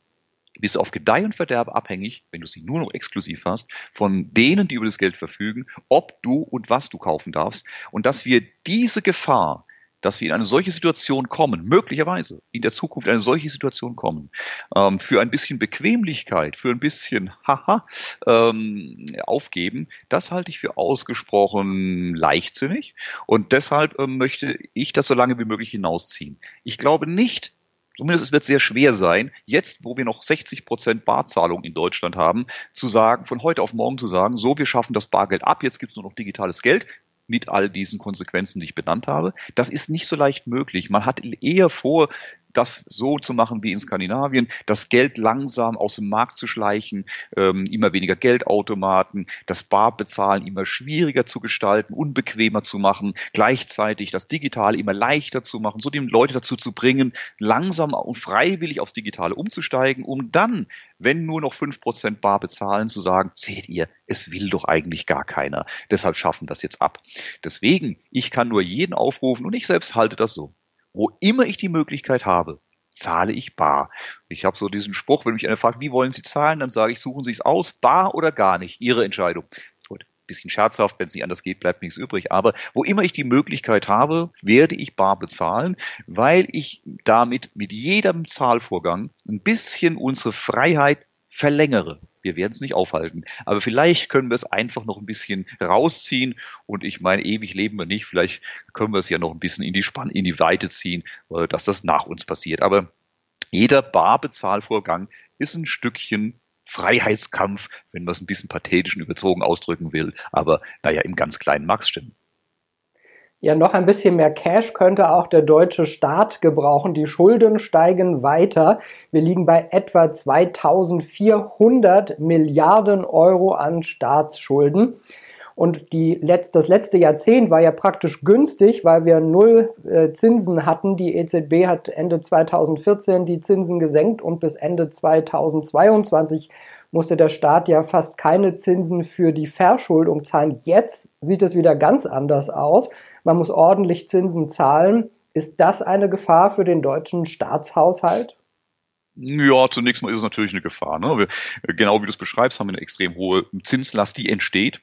bist du auf Gedeih und Verderb abhängig, wenn du sie nur noch exklusiv hast, von denen, die über das Geld verfügen, ob du und was du kaufen darfst. Und dass wir diese Gefahr, dass wir in eine solche Situation kommen, möglicherweise in der Zukunft in eine solche Situation kommen, ähm, für ein bisschen Bequemlichkeit, für ein bisschen Haha ähm, aufgeben, das halte ich für ausgesprochen leichtsinnig und deshalb ähm, möchte ich das so lange wie möglich hinausziehen. Ich glaube nicht, zumindest es wird sehr schwer sein, jetzt, wo wir noch 60 Prozent Barzahlung in Deutschland haben, zu sagen, von heute auf morgen zu sagen, so, wir schaffen das Bargeld ab, jetzt gibt es nur noch digitales Geld, mit all diesen Konsequenzen, die ich benannt habe. Das ist nicht so leicht möglich. Man hat eher vor, das so zu machen wie in Skandinavien, das Geld langsam aus dem Markt zu schleichen, ähm, immer weniger Geldautomaten, das Barbezahlen immer schwieriger zu gestalten, unbequemer zu machen, gleichzeitig das Digitale immer leichter zu machen, so die Leute dazu zu bringen, langsam und freiwillig aufs Digitale umzusteigen, um dann, wenn nur noch fünf Prozent bar bezahlen, zu sagen, seht ihr, es will doch eigentlich gar keiner. Deshalb schaffen wir das jetzt ab. Deswegen, ich kann nur jeden aufrufen und ich selbst halte das so wo immer ich die Möglichkeit habe, zahle ich bar. Ich habe so diesen Spruch, wenn mich einer fragt, wie wollen Sie zahlen, dann sage ich, suchen Sie es aus, bar oder gar nicht, Ihre Entscheidung. Gut, bisschen scherzhaft, wenn es nicht anders geht, bleibt nichts übrig. Aber wo immer ich die Möglichkeit habe, werde ich bar bezahlen, weil ich damit mit jedem Zahlvorgang ein bisschen unsere Freiheit verlängere. Wir werden es nicht aufhalten. Aber vielleicht können wir es einfach noch ein bisschen rausziehen. Und ich meine, ewig leben wir nicht. Vielleicht können wir es ja noch ein bisschen in die Spann, in die Weite ziehen, äh, dass das nach uns passiert. Aber jeder Barbezahlvorgang ist ein Stückchen Freiheitskampf, wenn man es ein bisschen pathetisch und überzogen ausdrücken will. Aber naja, im ganz kleinen Max stimmen. Ja, noch ein bisschen mehr Cash könnte auch der deutsche Staat gebrauchen. Die Schulden steigen weiter. Wir liegen bei etwa 2400 Milliarden Euro an Staatsschulden. Und die letzt, das letzte Jahrzehnt war ja praktisch günstig, weil wir null äh, Zinsen hatten. Die EZB hat Ende 2014 die Zinsen gesenkt und bis Ende 2022 musste der Staat ja fast keine Zinsen für die Verschuldung zahlen. Jetzt sieht es wieder ganz anders aus. Man muss ordentlich Zinsen zahlen. Ist das eine Gefahr für den deutschen Staatshaushalt? Ja, zunächst mal ist es natürlich eine Gefahr. Ne? Wir, genau wie du es beschreibst, haben wir eine extrem hohe Zinslast, die entsteht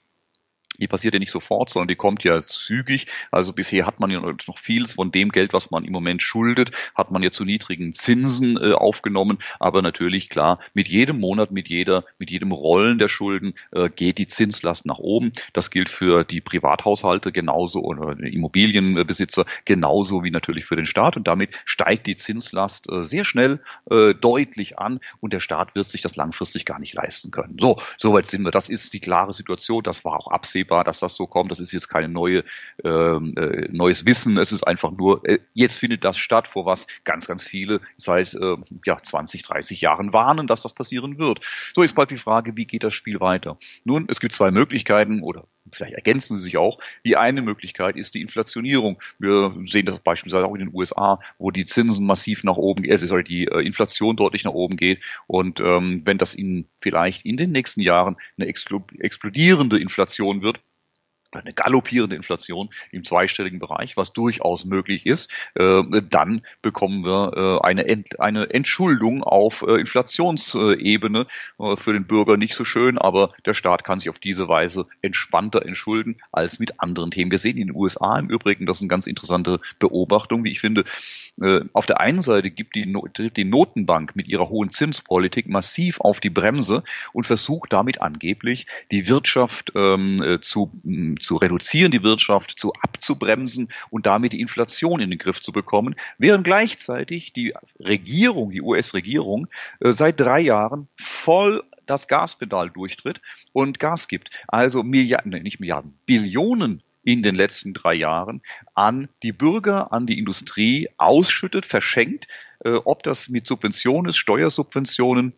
die passiert ja nicht sofort, sondern die kommt ja zügig. Also bisher hat man ja noch vieles von dem Geld, was man im Moment schuldet, hat man ja zu niedrigen Zinsen äh, aufgenommen. Aber natürlich, klar, mit jedem Monat, mit jeder, mit jedem Rollen der Schulden äh, geht die Zinslast nach oben. Das gilt für die Privathaushalte genauso oder Immobilienbesitzer genauso wie natürlich für den Staat. Und damit steigt die Zinslast äh, sehr schnell äh, deutlich an und der Staat wird sich das langfristig gar nicht leisten können. So, soweit sind wir. Das ist die klare Situation. Das war auch absehbar absehbar, dass das so kommt. Das ist jetzt keine neue ähm, äh, neues Wissen. Es ist einfach nur, äh, jetzt findet das statt, vor was ganz, ganz viele seit äh, ja, 20, 30 Jahren warnen, dass das passieren wird. So ist bald die Frage, wie geht das Spiel weiter? Nun, es gibt zwei Möglichkeiten oder vielleicht ergänzen sie sich auch. Die eine Möglichkeit ist die Inflationierung. Wir sehen das beispielsweise auch in den USA, wo die Zinsen massiv nach oben, äh, sorry, die äh, Inflation deutlich nach oben geht. Und ähm, wenn das in vielleicht in den nächsten Jahren eine explodierende Inflation wird, eine galoppierende Inflation im zweistelligen Bereich, was durchaus möglich ist, äh, dann bekommen wir äh, eine, Ent, eine Entschuldung auf äh, Inflationsebene für den Bürger nicht so schön, aber der Staat kann sich auf diese Weise entspannter entschulden als mit anderen Themen. Wir sehen in den USA im Übrigen, das ist eine ganz interessante Beobachtung, wie ich finde, auf der einen Seite gibt die, die Notenbank mit ihrer hohen Zinspolitik massiv auf die Bremse und versucht damit angeblich die Wirtschaft ähm, äh, zu, zu reduzieren, die Wirtschaft zu abzubremsen und damit die Inflation in den Griff zu bekommen, während gleichzeitig die Regierung, die US-Regierung, äh, seit drei Jahren voll das Gaspedal durchtritt und Gas gibt. Also Milliarden, nicht Milliarden, Billionen in den letzten drei Jahren an die Bürger, an die Industrie ausschüttet, verschenkt, äh, ob das mit Subventionen ist, Steuersubventionen,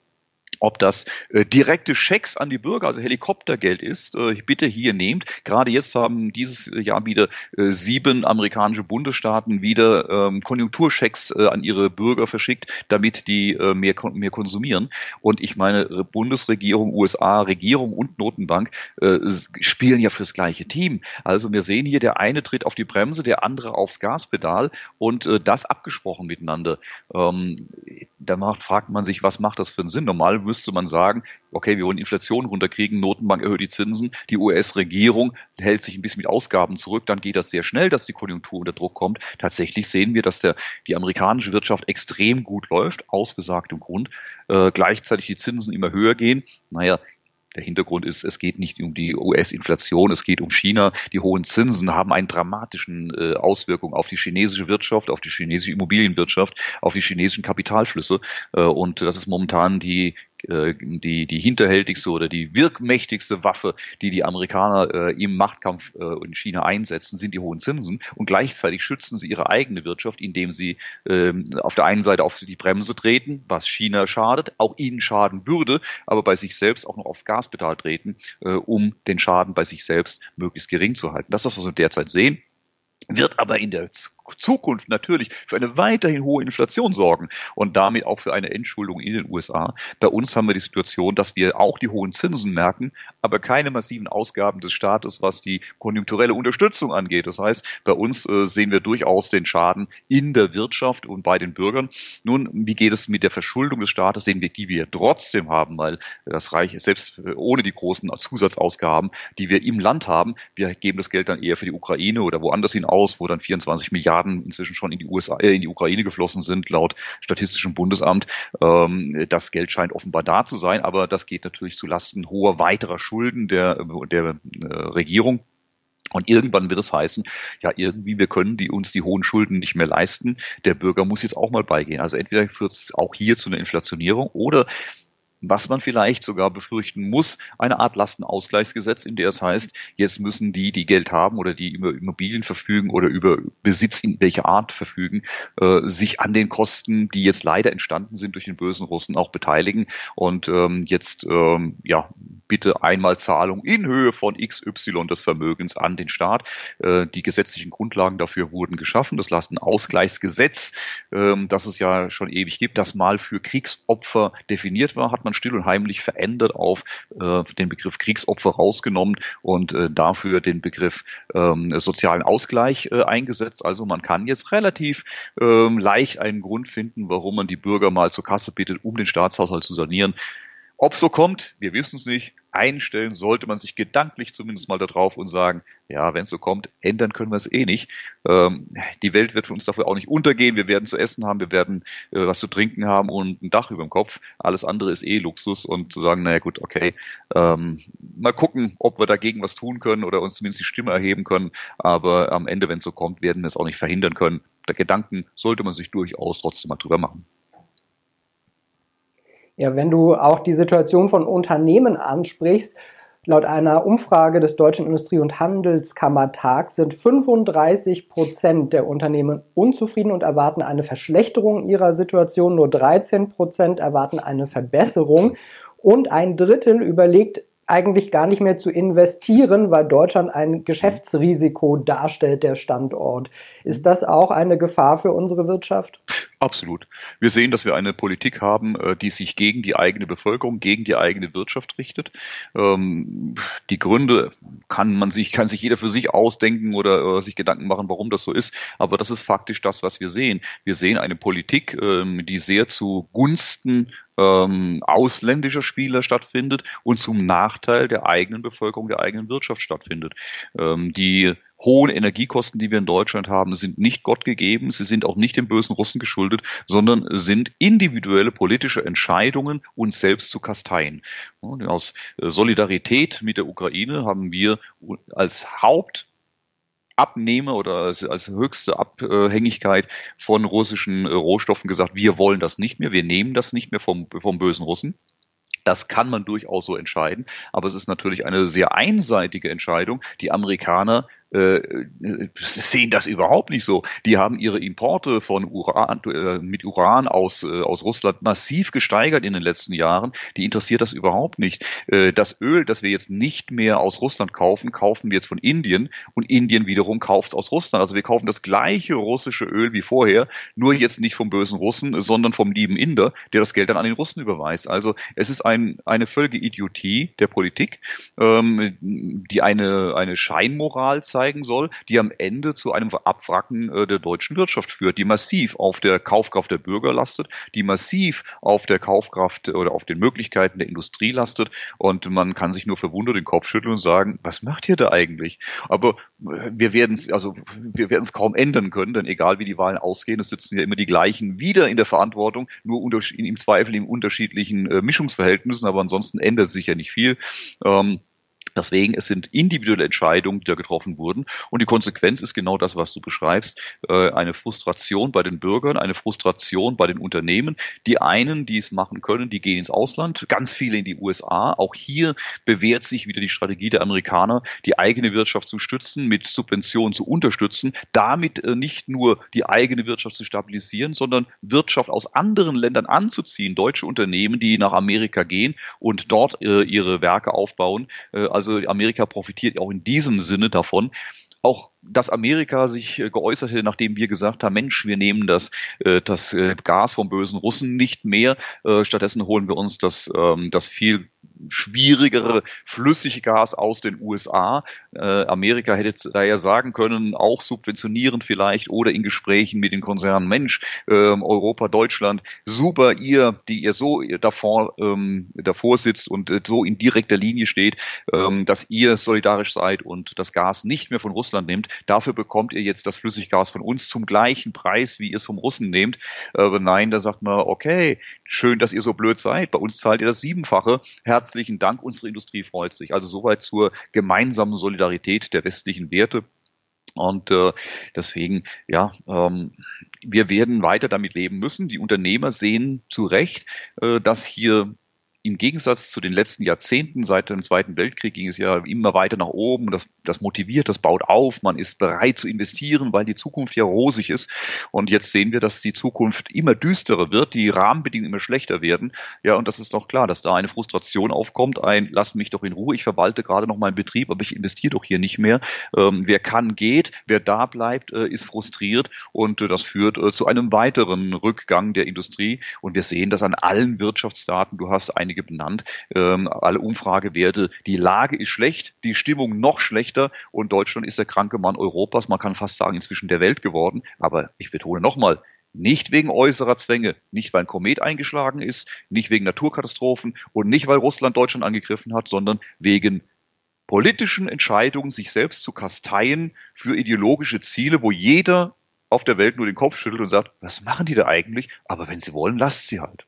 ob das äh, direkte Schecks an die Bürger, also Helikoptergeld ist, äh, bitte hier nehmt. Gerade jetzt haben dieses Jahr wieder äh, sieben amerikanische Bundesstaaten wieder ähm, Konjunkturschecks äh, an ihre Bürger verschickt, damit die äh, mehr, mehr konsumieren. Und ich meine, Bundesregierung, USA, Regierung und Notenbank äh, spielen ja fürs gleiche Team. Also wir sehen hier, der eine tritt auf die Bremse, der andere aufs Gaspedal und äh, das abgesprochen miteinander. Ähm, da macht, fragt man sich, was macht das für einen Sinn? Normal müsste man sagen, okay, wir wollen Inflation runterkriegen, Notenbank erhöht die Zinsen, die US-Regierung hält sich ein bisschen mit Ausgaben zurück, dann geht das sehr schnell, dass die Konjunktur unter Druck kommt. Tatsächlich sehen wir, dass der, die amerikanische Wirtschaft extrem gut läuft, aus besagtem Grund, äh, gleichzeitig die Zinsen immer höher gehen. Naja, der Hintergrund ist, es geht nicht um die US-Inflation, es geht um China. Die hohen Zinsen haben einen dramatischen äh, Auswirkungen auf die chinesische Wirtschaft, auf die chinesische Immobilienwirtschaft, auf die chinesischen Kapitalflüsse. Äh, und das ist momentan die äh, die, die hinterhältigste oder die wirkmächtigste Waffe, die die Amerikaner äh, im Machtkampf äh, in China einsetzen, sind die hohen Zinsen. Und gleichzeitig schützen sie ihre eigene Wirtschaft, indem sie äh, auf der einen Seite auf die Bremse treten, was China schadet, auch ihnen schaden würde, aber bei sich selbst auch noch aufs Gaspedal treten, äh, um den Schaden bei sich selbst möglichst gering zu halten. Das ist was wir derzeit sehen wird aber in der Zukunft natürlich für eine weiterhin hohe Inflation sorgen und damit auch für eine Entschuldung in den USA. Bei uns haben wir die Situation, dass wir auch die hohen Zinsen merken, aber keine massiven Ausgaben des Staates, was die konjunkturelle Unterstützung angeht. Das heißt, bei uns äh, sehen wir durchaus den Schaden in der Wirtschaft und bei den Bürgern. Nun, wie geht es mit der Verschuldung des Staates, die wir trotzdem haben, weil das Reich selbst äh, ohne die großen Zusatzausgaben, die wir im Land haben, wir geben das Geld dann eher für die Ukraine oder woanders hin aus, wo dann 24 Milliarden Milliarden inzwischen schon in die USA, äh, in die Ukraine geflossen sind, laut Statistischem Bundesamt. Ähm, das Geld scheint offenbar da zu sein, aber das geht natürlich zu Lasten hoher weiterer Schulden der, der äh, Regierung. Und irgendwann wird es heißen, ja, irgendwie, wir können die, uns die hohen Schulden nicht mehr leisten. Der Bürger muss jetzt auch mal beigehen. Also entweder führt es auch hier zu einer Inflationierung oder was man vielleicht sogar befürchten muss, eine Art Lastenausgleichsgesetz, in der es heißt, jetzt müssen die, die Geld haben oder die über Immobilien verfügen oder über Besitz in welcher Art verfügen, äh, sich an den Kosten, die jetzt leider entstanden sind durch den bösen Russen, auch beteiligen und ähm, jetzt ähm, ja bitte einmal Zahlung in Höhe von XY des Vermögens an den Staat. Äh, die gesetzlichen Grundlagen dafür wurden geschaffen. Das Lastenausgleichsgesetz, ähm, das es ja schon ewig gibt, das mal für Kriegsopfer definiert war, hat man still und heimlich verändert auf äh, den Begriff Kriegsopfer rausgenommen und äh, dafür den Begriff ähm, sozialen Ausgleich äh, eingesetzt. Also man kann jetzt relativ ähm, leicht einen Grund finden, warum man die Bürger mal zur Kasse bittet, um den Staatshaushalt zu sanieren. Ob so kommt, wir wissen es nicht. Einstellen sollte man sich gedanklich zumindest mal darauf und sagen, ja, wenn es so kommt, ändern können wir es eh nicht. Ähm, die Welt wird für uns dafür auch nicht untergehen. Wir werden zu essen haben, wir werden äh, was zu trinken haben und ein Dach über dem Kopf. Alles andere ist eh Luxus und zu sagen, naja gut, okay, ähm, mal gucken, ob wir dagegen was tun können oder uns zumindest die Stimme erheben können. Aber am Ende, wenn es so kommt, werden wir es auch nicht verhindern können. Der Gedanken sollte man sich durchaus trotzdem mal drüber machen. Ja, wenn du auch die Situation von Unternehmen ansprichst, laut einer Umfrage des Deutschen Industrie- und Handelskammertags sind 35 Prozent der Unternehmen unzufrieden und erwarten eine Verschlechterung ihrer Situation. Nur 13 Prozent erwarten eine Verbesserung. Und ein Drittel überlegt eigentlich gar nicht mehr zu investieren, weil Deutschland ein Geschäftsrisiko darstellt, der Standort. Ist das auch eine Gefahr für unsere Wirtschaft? Absolut. Wir sehen, dass wir eine Politik haben, äh, die sich gegen die eigene Bevölkerung, gegen die eigene Wirtschaft richtet. Ähm, die Gründe kann man sich, kann sich jeder für sich ausdenken oder sich Gedanken machen, warum das so ist. Aber das ist faktisch das, was wir sehen. Wir sehen eine Politik, ähm, die sehr zugunsten ähm, ausländischer Spieler stattfindet und zum Nachteil der eigenen Bevölkerung, der eigenen Wirtschaft stattfindet. Ähm, die hohen Energiekosten, die wir in Deutschland haben, sind nicht Gott gegeben, sie sind auch nicht den bösen Russen geschuldet, sondern sind individuelle politische Entscheidungen, uns selbst zu kasteien. Aus Solidarität mit der Ukraine haben wir als Haupt Abnehmer oder als, als höchste Abhängigkeit von russischen Rohstoffen gesagt, wir wollen das nicht mehr, wir nehmen das nicht mehr vom, vom bösen Russen. Das kann man durchaus so entscheiden, aber es ist natürlich eine sehr einseitige Entscheidung. Die Amerikaner äh, sehen das überhaupt nicht so. Die haben ihre Importe von Uran, äh, mit Uran aus, äh, aus Russland massiv gesteigert in den letzten Jahren. Die interessiert das überhaupt nicht. Äh, das Öl, das wir jetzt nicht mehr aus Russland kaufen, kaufen wir jetzt von Indien und Indien wiederum kauft es aus Russland. Also wir kaufen das gleiche russische Öl wie vorher, nur jetzt nicht vom bösen Russen, sondern vom lieben Inder, der das Geld dann an den Russen überweist. Also es ist ein, eine völlige Idiotie der Politik, ähm, die eine, eine Scheinmoral zeigt anzeigen soll, die am Ende zu einem Abwracken äh, der deutschen Wirtschaft führt, die massiv auf der Kaufkraft der Bürger lastet, die massiv auf der Kaufkraft oder auf den Möglichkeiten der Industrie lastet und man kann sich nur verwundert den Kopf schütteln und sagen, was macht ihr da eigentlich? Aber äh, wir werden es also wir werden es kaum ändern können, denn egal wie die Wahlen ausgehen, es sitzen ja immer die gleichen wieder in der Verantwortung, nur im Zweifel in unterschiedlichen äh, Mischungsverhältnissen, aber ansonsten ändert sich ja nicht viel. Ähm, Deswegen, es sind individuelle Entscheidungen, die da getroffen wurden. Und die Konsequenz ist genau das, was du beschreibst. Äh, eine Frustration bei den Bürgern, eine Frustration bei den Unternehmen. Die einen, die es machen können, die gehen ins Ausland, ganz viele in die USA. Auch hier bewährt sich wieder die Strategie der Amerikaner, die eigene Wirtschaft zu stützen, mit Subventionen zu unterstützen, damit äh, nicht nur die eigene Wirtschaft zu stabilisieren, sondern Wirtschaft aus anderen Ländern anzuziehen. Deutsche Unternehmen, die nach Amerika gehen und dort äh, ihre Werke aufbauen. Also Amerika profitiert auch in diesem Sinne davon. Auch dass Amerika sich äh, geäußert hätte, nachdem wir gesagt haben, Mensch, wir nehmen das, äh, das äh, Gas vom bösen Russen nicht mehr. Stattdessen holen wir uns das, ähm, das viel schwierigere Flüssiggas aus den USA. Amerika hätte da ja sagen können, auch subventionierend vielleicht oder in Gesprächen mit den Konzernen, Mensch, ähm, Europa, Deutschland, super, ihr, die ihr so davor, ähm, davor sitzt und so in direkter Linie steht, dass ihr solidarisch seid und das Gas nicht mehr von Russland nimmt. Dafür bekommt ihr jetzt das Flüssiggas von uns zum gleichen Preis, wie ihr es vom Russen nehmt. Aber nein, da sagt man, okay, schön, dass ihr so blöd seid. Bei uns zahlt ihr das Siebenfache. Herzlichen Dank, unsere Industrie freut sich. Also soweit zur gemeinsamen Solidarität der westlichen Werte. Und äh, deswegen, ja, ähm, wir werden weiter damit leben müssen. Die Unternehmer sehen zu Recht, äh, dass hier im Gegensatz zu den letzten Jahrzehnten seit dem Zweiten Weltkrieg ging es ja immer weiter nach oben. Das, das motiviert, das baut auf. Man ist bereit zu investieren, weil die Zukunft ja rosig ist. Und jetzt sehen wir, dass die Zukunft immer düsterer wird, die Rahmenbedingungen immer schlechter werden. Ja, und das ist doch klar, dass da eine Frustration aufkommt. Ein, lass mich doch in Ruhe. Ich verwalte gerade noch meinen Betrieb, aber ich investiere doch hier nicht mehr. Ähm, wer kann, geht. Wer da bleibt, äh, ist frustriert. Und äh, das führt äh, zu einem weiteren Rückgang der Industrie. Und wir sehen das an allen Wirtschaftsdaten. Du hast eine einige benannt, ähm, alle Umfragewerte, die Lage ist schlecht, die Stimmung noch schlechter und Deutschland ist der kranke Mann Europas, man kann fast sagen inzwischen der Welt geworden. Aber ich betone nochmal, nicht wegen äußerer Zwänge, nicht weil ein Komet eingeschlagen ist, nicht wegen Naturkatastrophen und nicht weil Russland Deutschland angegriffen hat, sondern wegen politischen Entscheidungen, sich selbst zu kasteien für ideologische Ziele, wo jeder auf der Welt nur den Kopf schüttelt und sagt, was machen die da eigentlich? Aber wenn sie wollen, lasst sie halt.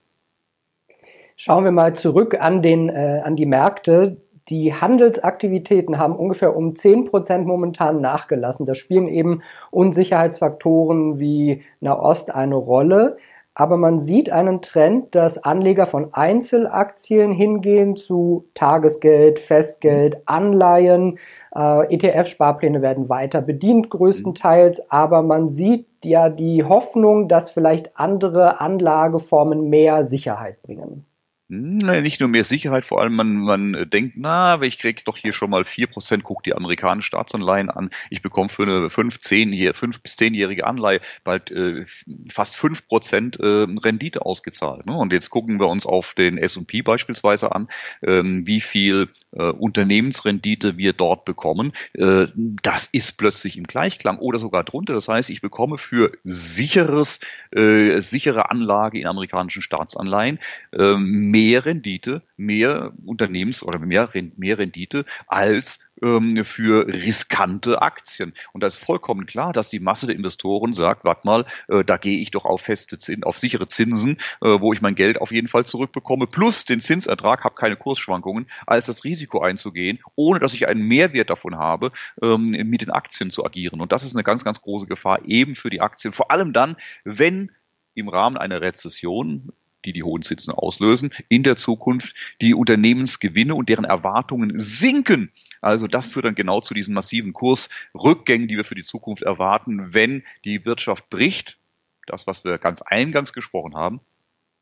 Schauen wir mal zurück an, den, äh, an die Märkte. Die Handelsaktivitäten haben ungefähr um 10 Prozent momentan nachgelassen. Da spielen eben Unsicherheitsfaktoren wie Nahost eine Rolle. Aber man sieht einen Trend, dass Anleger von Einzelaktien hingehen zu Tagesgeld, Festgeld, Anleihen. Äh, ETF-Sparpläne werden weiter bedient größtenteils, aber man sieht ja die Hoffnung, dass vielleicht andere Anlageformen mehr Sicherheit bringen. Nicht nur mehr Sicherheit, vor allem man, man denkt, na, ich kriege doch hier schon mal vier Prozent, guck die amerikanischen Staatsanleihen an, ich bekomme für eine fünf, zehn, fünf bis zehnjährige Anleihe bald äh, fast fünf Prozent äh, Rendite ausgezahlt. Ne? Und jetzt gucken wir uns auf den S&P beispielsweise an, ähm, wie viel äh, Unternehmensrendite wir dort bekommen. Äh, das ist plötzlich im Gleichklang oder sogar drunter. Das heißt, ich bekomme für sicheres, äh, sichere Anlage in amerikanischen Staatsanleihen äh, mehr Rendite, mehr Unternehmens- oder mehr, mehr Rendite als ähm, für riskante Aktien. Und da ist vollkommen klar, dass die Masse der Investoren sagt, warte mal, äh, da gehe ich doch auf feste Zinsen, auf sichere Zinsen, äh, wo ich mein Geld auf jeden Fall zurückbekomme, plus den Zinsertrag, habe keine Kursschwankungen, als das Risiko einzugehen, ohne dass ich einen Mehrwert davon habe, ähm, mit den Aktien zu agieren. Und das ist eine ganz, ganz große Gefahr eben für die Aktien. Vor allem dann, wenn im Rahmen einer Rezession die die hohen Zinsen auslösen, in der Zukunft die Unternehmensgewinne und deren Erwartungen sinken. Also das führt dann genau zu diesen massiven Kursrückgängen, die wir für die Zukunft erwarten, wenn die Wirtschaft bricht. Das, was wir ganz eingangs gesprochen haben.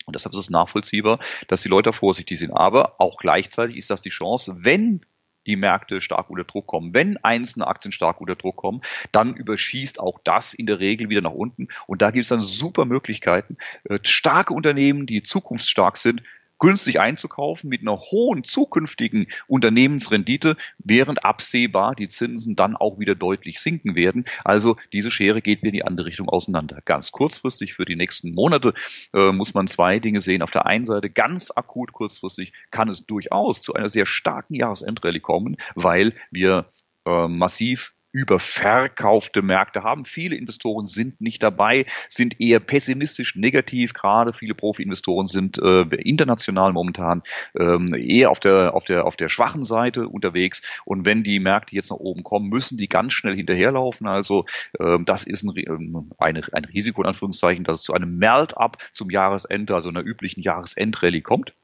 Und deshalb ist es nachvollziehbar, dass die Leute vorsichtig sind. Aber auch gleichzeitig ist das die Chance, wenn die Märkte stark unter Druck kommen. Wenn einzelne Aktien stark unter Druck kommen, dann überschießt auch das in der Regel wieder nach unten. Und da gibt es dann super Möglichkeiten, äh, starke Unternehmen, die zukunftsstark sind, günstig einzukaufen mit einer hohen zukünftigen Unternehmensrendite, während absehbar die Zinsen dann auch wieder deutlich sinken werden. Also diese Schere geht wieder in die andere Richtung auseinander. Ganz kurzfristig für die nächsten Monate äh, muss man zwei Dinge sehen. Auf der einen Seite ganz akut kurzfristig kann es durchaus zu einer sehr starken Jahresendrallye kommen, weil wir äh, massiv überverkaufte Märkte haben. Viele Investoren sind nicht dabei, sind eher pessimistisch, negativ. Gerade viele Profi-Investoren sind äh, international momentan ähm, eher auf der auf der auf der schwachen Seite unterwegs. Und wenn die Märkte jetzt nach oben kommen, müssen die ganz schnell hinterherlaufen. Also ähm, das ist ein, ähm, eine, ein Risiko in Anführungszeichen, dass es zu einem Melt-up zum Jahresende, also einer üblichen Jahresendrallye kommt.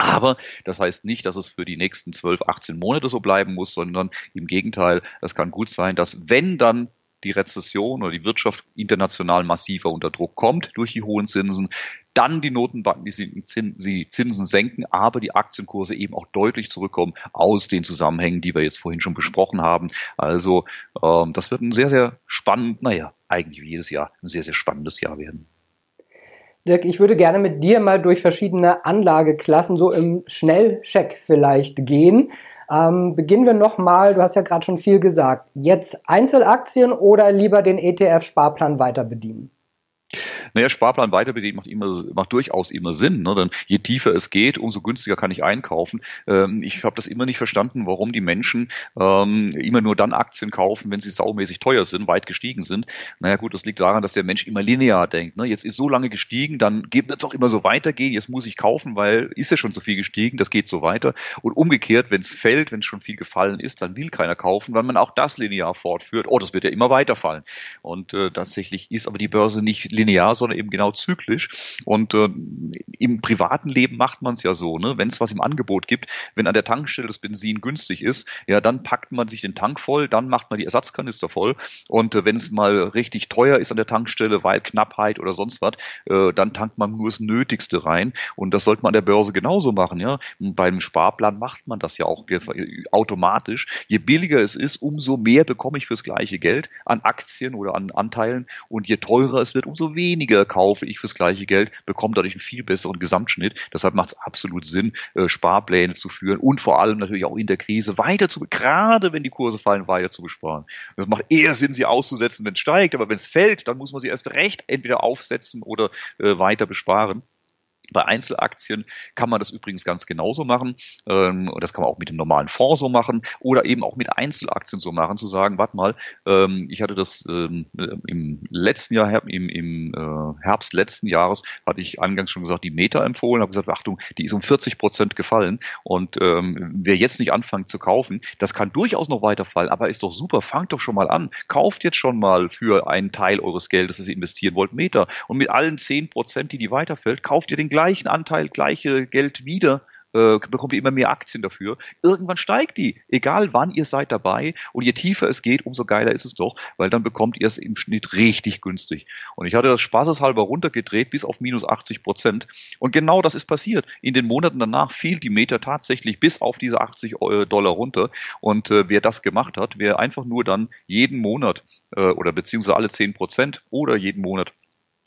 Aber das heißt nicht, dass es für die nächsten 12, 18 Monate so bleiben muss, sondern im Gegenteil, es kann gut sein, dass wenn dann die Rezession oder die Wirtschaft international massiver unter Druck kommt durch die hohen Zinsen, dann die Notenbanken die Zinsen senken, aber die Aktienkurse eben auch deutlich zurückkommen aus den Zusammenhängen, die wir jetzt vorhin schon besprochen haben. Also ähm, das wird ein sehr, sehr spannend, naja, eigentlich wie jedes Jahr ein sehr, sehr spannendes Jahr werden. Dirk, ich würde gerne mit dir mal durch verschiedene Anlageklassen so im Schnellcheck vielleicht gehen. Ähm, beginnen wir nochmal, du hast ja gerade schon viel gesagt. Jetzt Einzelaktien oder lieber den ETF-Sparplan weiter bedienen? Naja, Sparplan weiterbedienen macht immer, macht durchaus immer Sinn. Ne? Denn je tiefer es geht, umso günstiger kann ich einkaufen. Ähm, ich habe das immer nicht verstanden, warum die Menschen ähm, immer nur dann Aktien kaufen, wenn sie saumäßig teuer sind, weit gestiegen sind. Naja gut, das liegt daran, dass der Mensch immer linear denkt. Ne? Jetzt ist so lange gestiegen, dann wird es auch immer so weitergehen. Jetzt muss ich kaufen, weil ist ja schon so viel gestiegen, das geht so weiter. Und umgekehrt, wenn es fällt, wenn es schon viel gefallen ist, dann will keiner kaufen, weil man auch das linear fortführt. Oh, das wird ja immer weiterfallen. Und äh, tatsächlich ist aber die Börse nicht linear, sondern eben genau zyklisch. Und äh, im privaten Leben macht man es ja so, ne? wenn es was im Angebot gibt, wenn an der Tankstelle das Benzin günstig ist, ja, dann packt man sich den Tank voll, dann macht man die Ersatzkanister voll. Und äh, wenn es mal richtig teuer ist an der Tankstelle, weil Knappheit oder sonst was, äh, dann tankt man nur das Nötigste rein. Und das sollte man an der Börse genauso machen. Ja? Beim Sparplan macht man das ja auch automatisch. Je billiger es ist, umso mehr bekomme ich fürs gleiche Geld an Aktien oder an Anteilen. Und je teurer es wird, umso weniger kaufe ich fürs gleiche Geld, bekomme dadurch einen viel besseren Gesamtschnitt. Deshalb macht es absolut Sinn, äh, Sparpläne zu führen und vor allem natürlich auch in der Krise weiter zu, gerade wenn die Kurse fallen, weiter zu besparen. Das macht eher Sinn, sie auszusetzen, wenn es steigt, aber wenn es fällt, dann muss man sie erst recht entweder aufsetzen oder äh, weiter besparen. Bei Einzelaktien kann man das übrigens ganz genauso machen. Ähm, das kann man auch mit dem normalen Fonds so machen oder eben auch mit Einzelaktien so machen, zu sagen, warte mal, ähm, ich hatte das ähm, im letzten Jahr, im, im äh, Herbst letzten Jahres, hatte ich angangs schon gesagt, die Meta empfohlen, habe gesagt, Achtung, die ist um 40 Prozent gefallen und ähm, wer jetzt nicht anfängt zu kaufen, das kann durchaus noch weiterfallen, aber ist doch super, fangt doch schon mal an, kauft jetzt schon mal für einen Teil eures Geldes, das ihr investieren wollt, Meta und mit allen 10 Prozent, die die weiterfällt, kauft ihr den gleichen Anteil, gleiche Geld wieder äh, bekommt ihr immer mehr Aktien dafür. Irgendwann steigt die, egal wann ihr seid dabei. Und je tiefer es geht, umso geiler ist es doch, weil dann bekommt ihr es im Schnitt richtig günstig. Und ich hatte das spaßeshalber runtergedreht bis auf minus 80 Prozent. Und genau das ist passiert. In den Monaten danach fiel die Meta tatsächlich bis auf diese 80 Dollar runter. Und äh, wer das gemacht hat, wer einfach nur dann jeden Monat äh, oder beziehungsweise alle 10 Prozent oder jeden Monat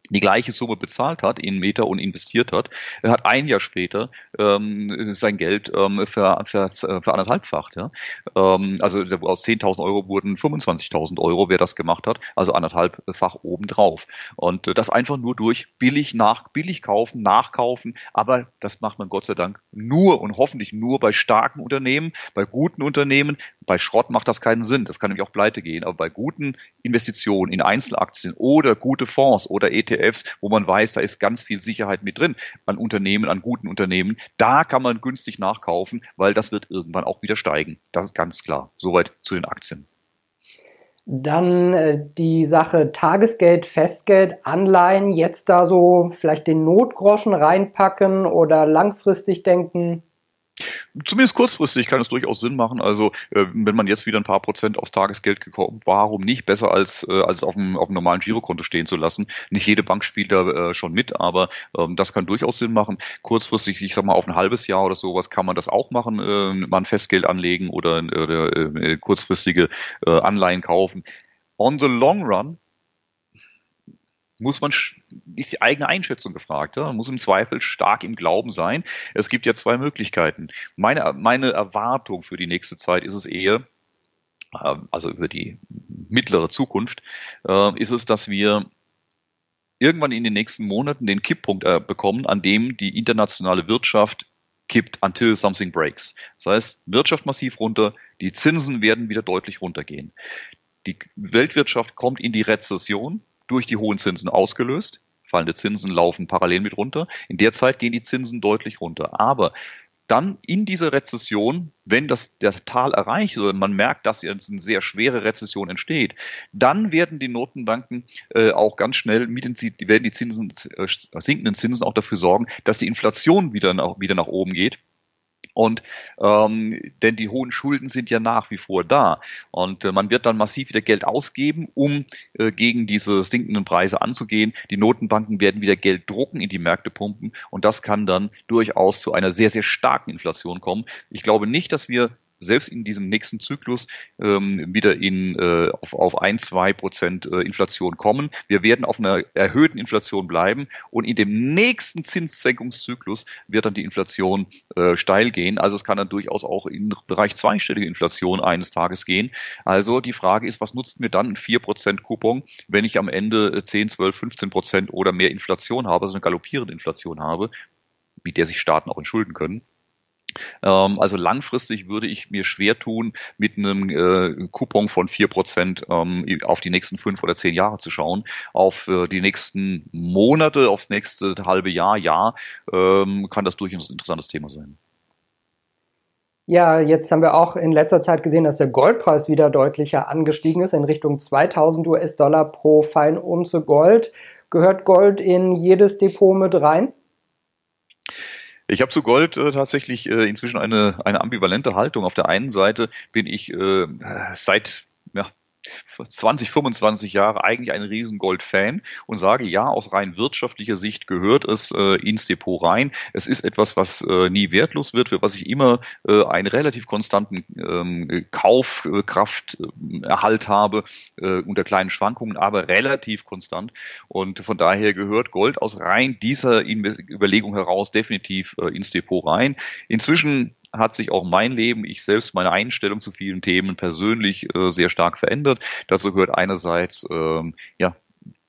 die gleiche Summe bezahlt hat in Meta und investiert hat, hat ein Jahr später ähm, sein Geld ähm, für, für, für anderthalbfacht. Ja? Ähm, also aus 10.000 Euro wurden 25.000 Euro, wer das gemacht hat, also anderthalbfach obendrauf. Und äh, das einfach nur durch billig nach billig kaufen, nachkaufen, aber das macht man Gott sei Dank nur und hoffentlich nur bei starken Unternehmen, bei guten Unternehmen. Bei Schrott macht das keinen Sinn, das kann nämlich auch pleite gehen, aber bei guten Investitionen in Einzelaktien oder gute Fonds oder ETF ETFs, wo man weiß, da ist ganz viel Sicherheit mit drin an Unternehmen, an guten Unternehmen. Da kann man günstig nachkaufen, weil das wird irgendwann auch wieder steigen. Das ist ganz klar. Soweit zu den Aktien. Dann äh, die Sache Tagesgeld, Festgeld, Anleihen, jetzt da so vielleicht den Notgroschen reinpacken oder langfristig denken, Zumindest kurzfristig kann es durchaus Sinn machen. Also äh, wenn man jetzt wieder ein paar Prozent aufs Tagesgeld gekommen, warum nicht besser als äh, als auf dem auf dem normalen Girokonto stehen zu lassen? Nicht jede Bank spielt da äh, schon mit, aber ähm, das kann durchaus Sinn machen. Kurzfristig, ich sag mal auf ein halbes Jahr oder sowas kann man das auch machen, äh, mal ein Festgeld anlegen oder, oder äh, kurzfristige äh, Anleihen kaufen. On the long run muss man, ist die eigene Einschätzung gefragt. Ja? Man muss im Zweifel stark im Glauben sein. Es gibt ja zwei Möglichkeiten. Meine, meine Erwartung für die nächste Zeit ist es eher, äh, also über die mittlere Zukunft, äh, ist es, dass wir irgendwann in den nächsten Monaten den Kipppunkt äh, bekommen, an dem die internationale Wirtschaft kippt until something breaks. Das heißt, Wirtschaft massiv runter, die Zinsen werden wieder deutlich runtergehen. Die Weltwirtschaft kommt in die Rezession, durch die hohen Zinsen ausgelöst. Fallende Zinsen laufen parallel mit runter. In der Zeit gehen die Zinsen deutlich runter. Aber dann in dieser Rezession, wenn das der Tal erreicht, oder man merkt, dass jetzt eine sehr schwere Rezession entsteht, dann werden die Notenbanken äh, auch ganz schnell mit den, werden die Zinsen, äh, sinkenden Zinsen auch dafür sorgen, dass die Inflation wieder nach, wieder nach oben geht und ähm, denn die hohen Schulden sind ja nach wie vor da. Und äh, man wird dann massiv wieder Geld ausgeben, um äh, gegen diese sinkenden Preise anzugehen. Die Notenbanken werden wieder Geld drucken, in die Märkte pumpen und das kann dann durchaus zu einer sehr, sehr starken Inflation kommen. Ich glaube nicht, dass wir selbst in diesem nächsten Zyklus ähm, wieder in, äh, auf, auf ein, zwei Prozent äh, Inflation kommen. Wir werden auf einer erhöhten Inflation bleiben und in dem nächsten Zinssenkungszyklus wird dann die Inflation äh, steil gehen. Also es kann dann durchaus auch in Bereich zweistellige Inflation eines Tages gehen. Also die Frage ist, was nutzt mir dann ein 4% Coupon, wenn ich am Ende 10, 12, 15 Prozent oder mehr Inflation habe, also eine galoppierende Inflation habe, mit der sich Staaten auch entschulden können. Ähm, also langfristig würde ich mir schwer tun, mit einem äh, Coupon von vier Prozent ähm, auf die nächsten fünf oder zehn Jahre zu schauen. Auf äh, die nächsten Monate, aufs nächste halbe Jahr, Jahr ähm, kann das durchaus ein interessantes Thema sein. Ja, jetzt haben wir auch in letzter Zeit gesehen, dass der Goldpreis wieder deutlicher angestiegen ist in Richtung 2000 US-Dollar pro Feinunze Gold. Gehört Gold in jedes Depot mit rein? Ich habe zu Gold äh, tatsächlich äh, inzwischen eine, eine ambivalente Haltung. Auf der einen Seite bin ich äh, seit 20, 25 Jahre eigentlich ein riesen Gold-Fan und sage, ja, aus rein wirtschaftlicher Sicht gehört es äh, ins Depot rein. Es ist etwas, was äh, nie wertlos wird, für was ich immer äh, einen relativ konstanten ähm, Kaufkrafterhalt habe, äh, unter kleinen Schwankungen, aber relativ konstant. Und von daher gehört Gold aus rein dieser Überlegung heraus definitiv äh, ins Depot rein. Inzwischen hat sich auch mein Leben, ich selbst meine Einstellung zu vielen Themen persönlich äh, sehr stark verändert. Dazu gehört einerseits ähm, ja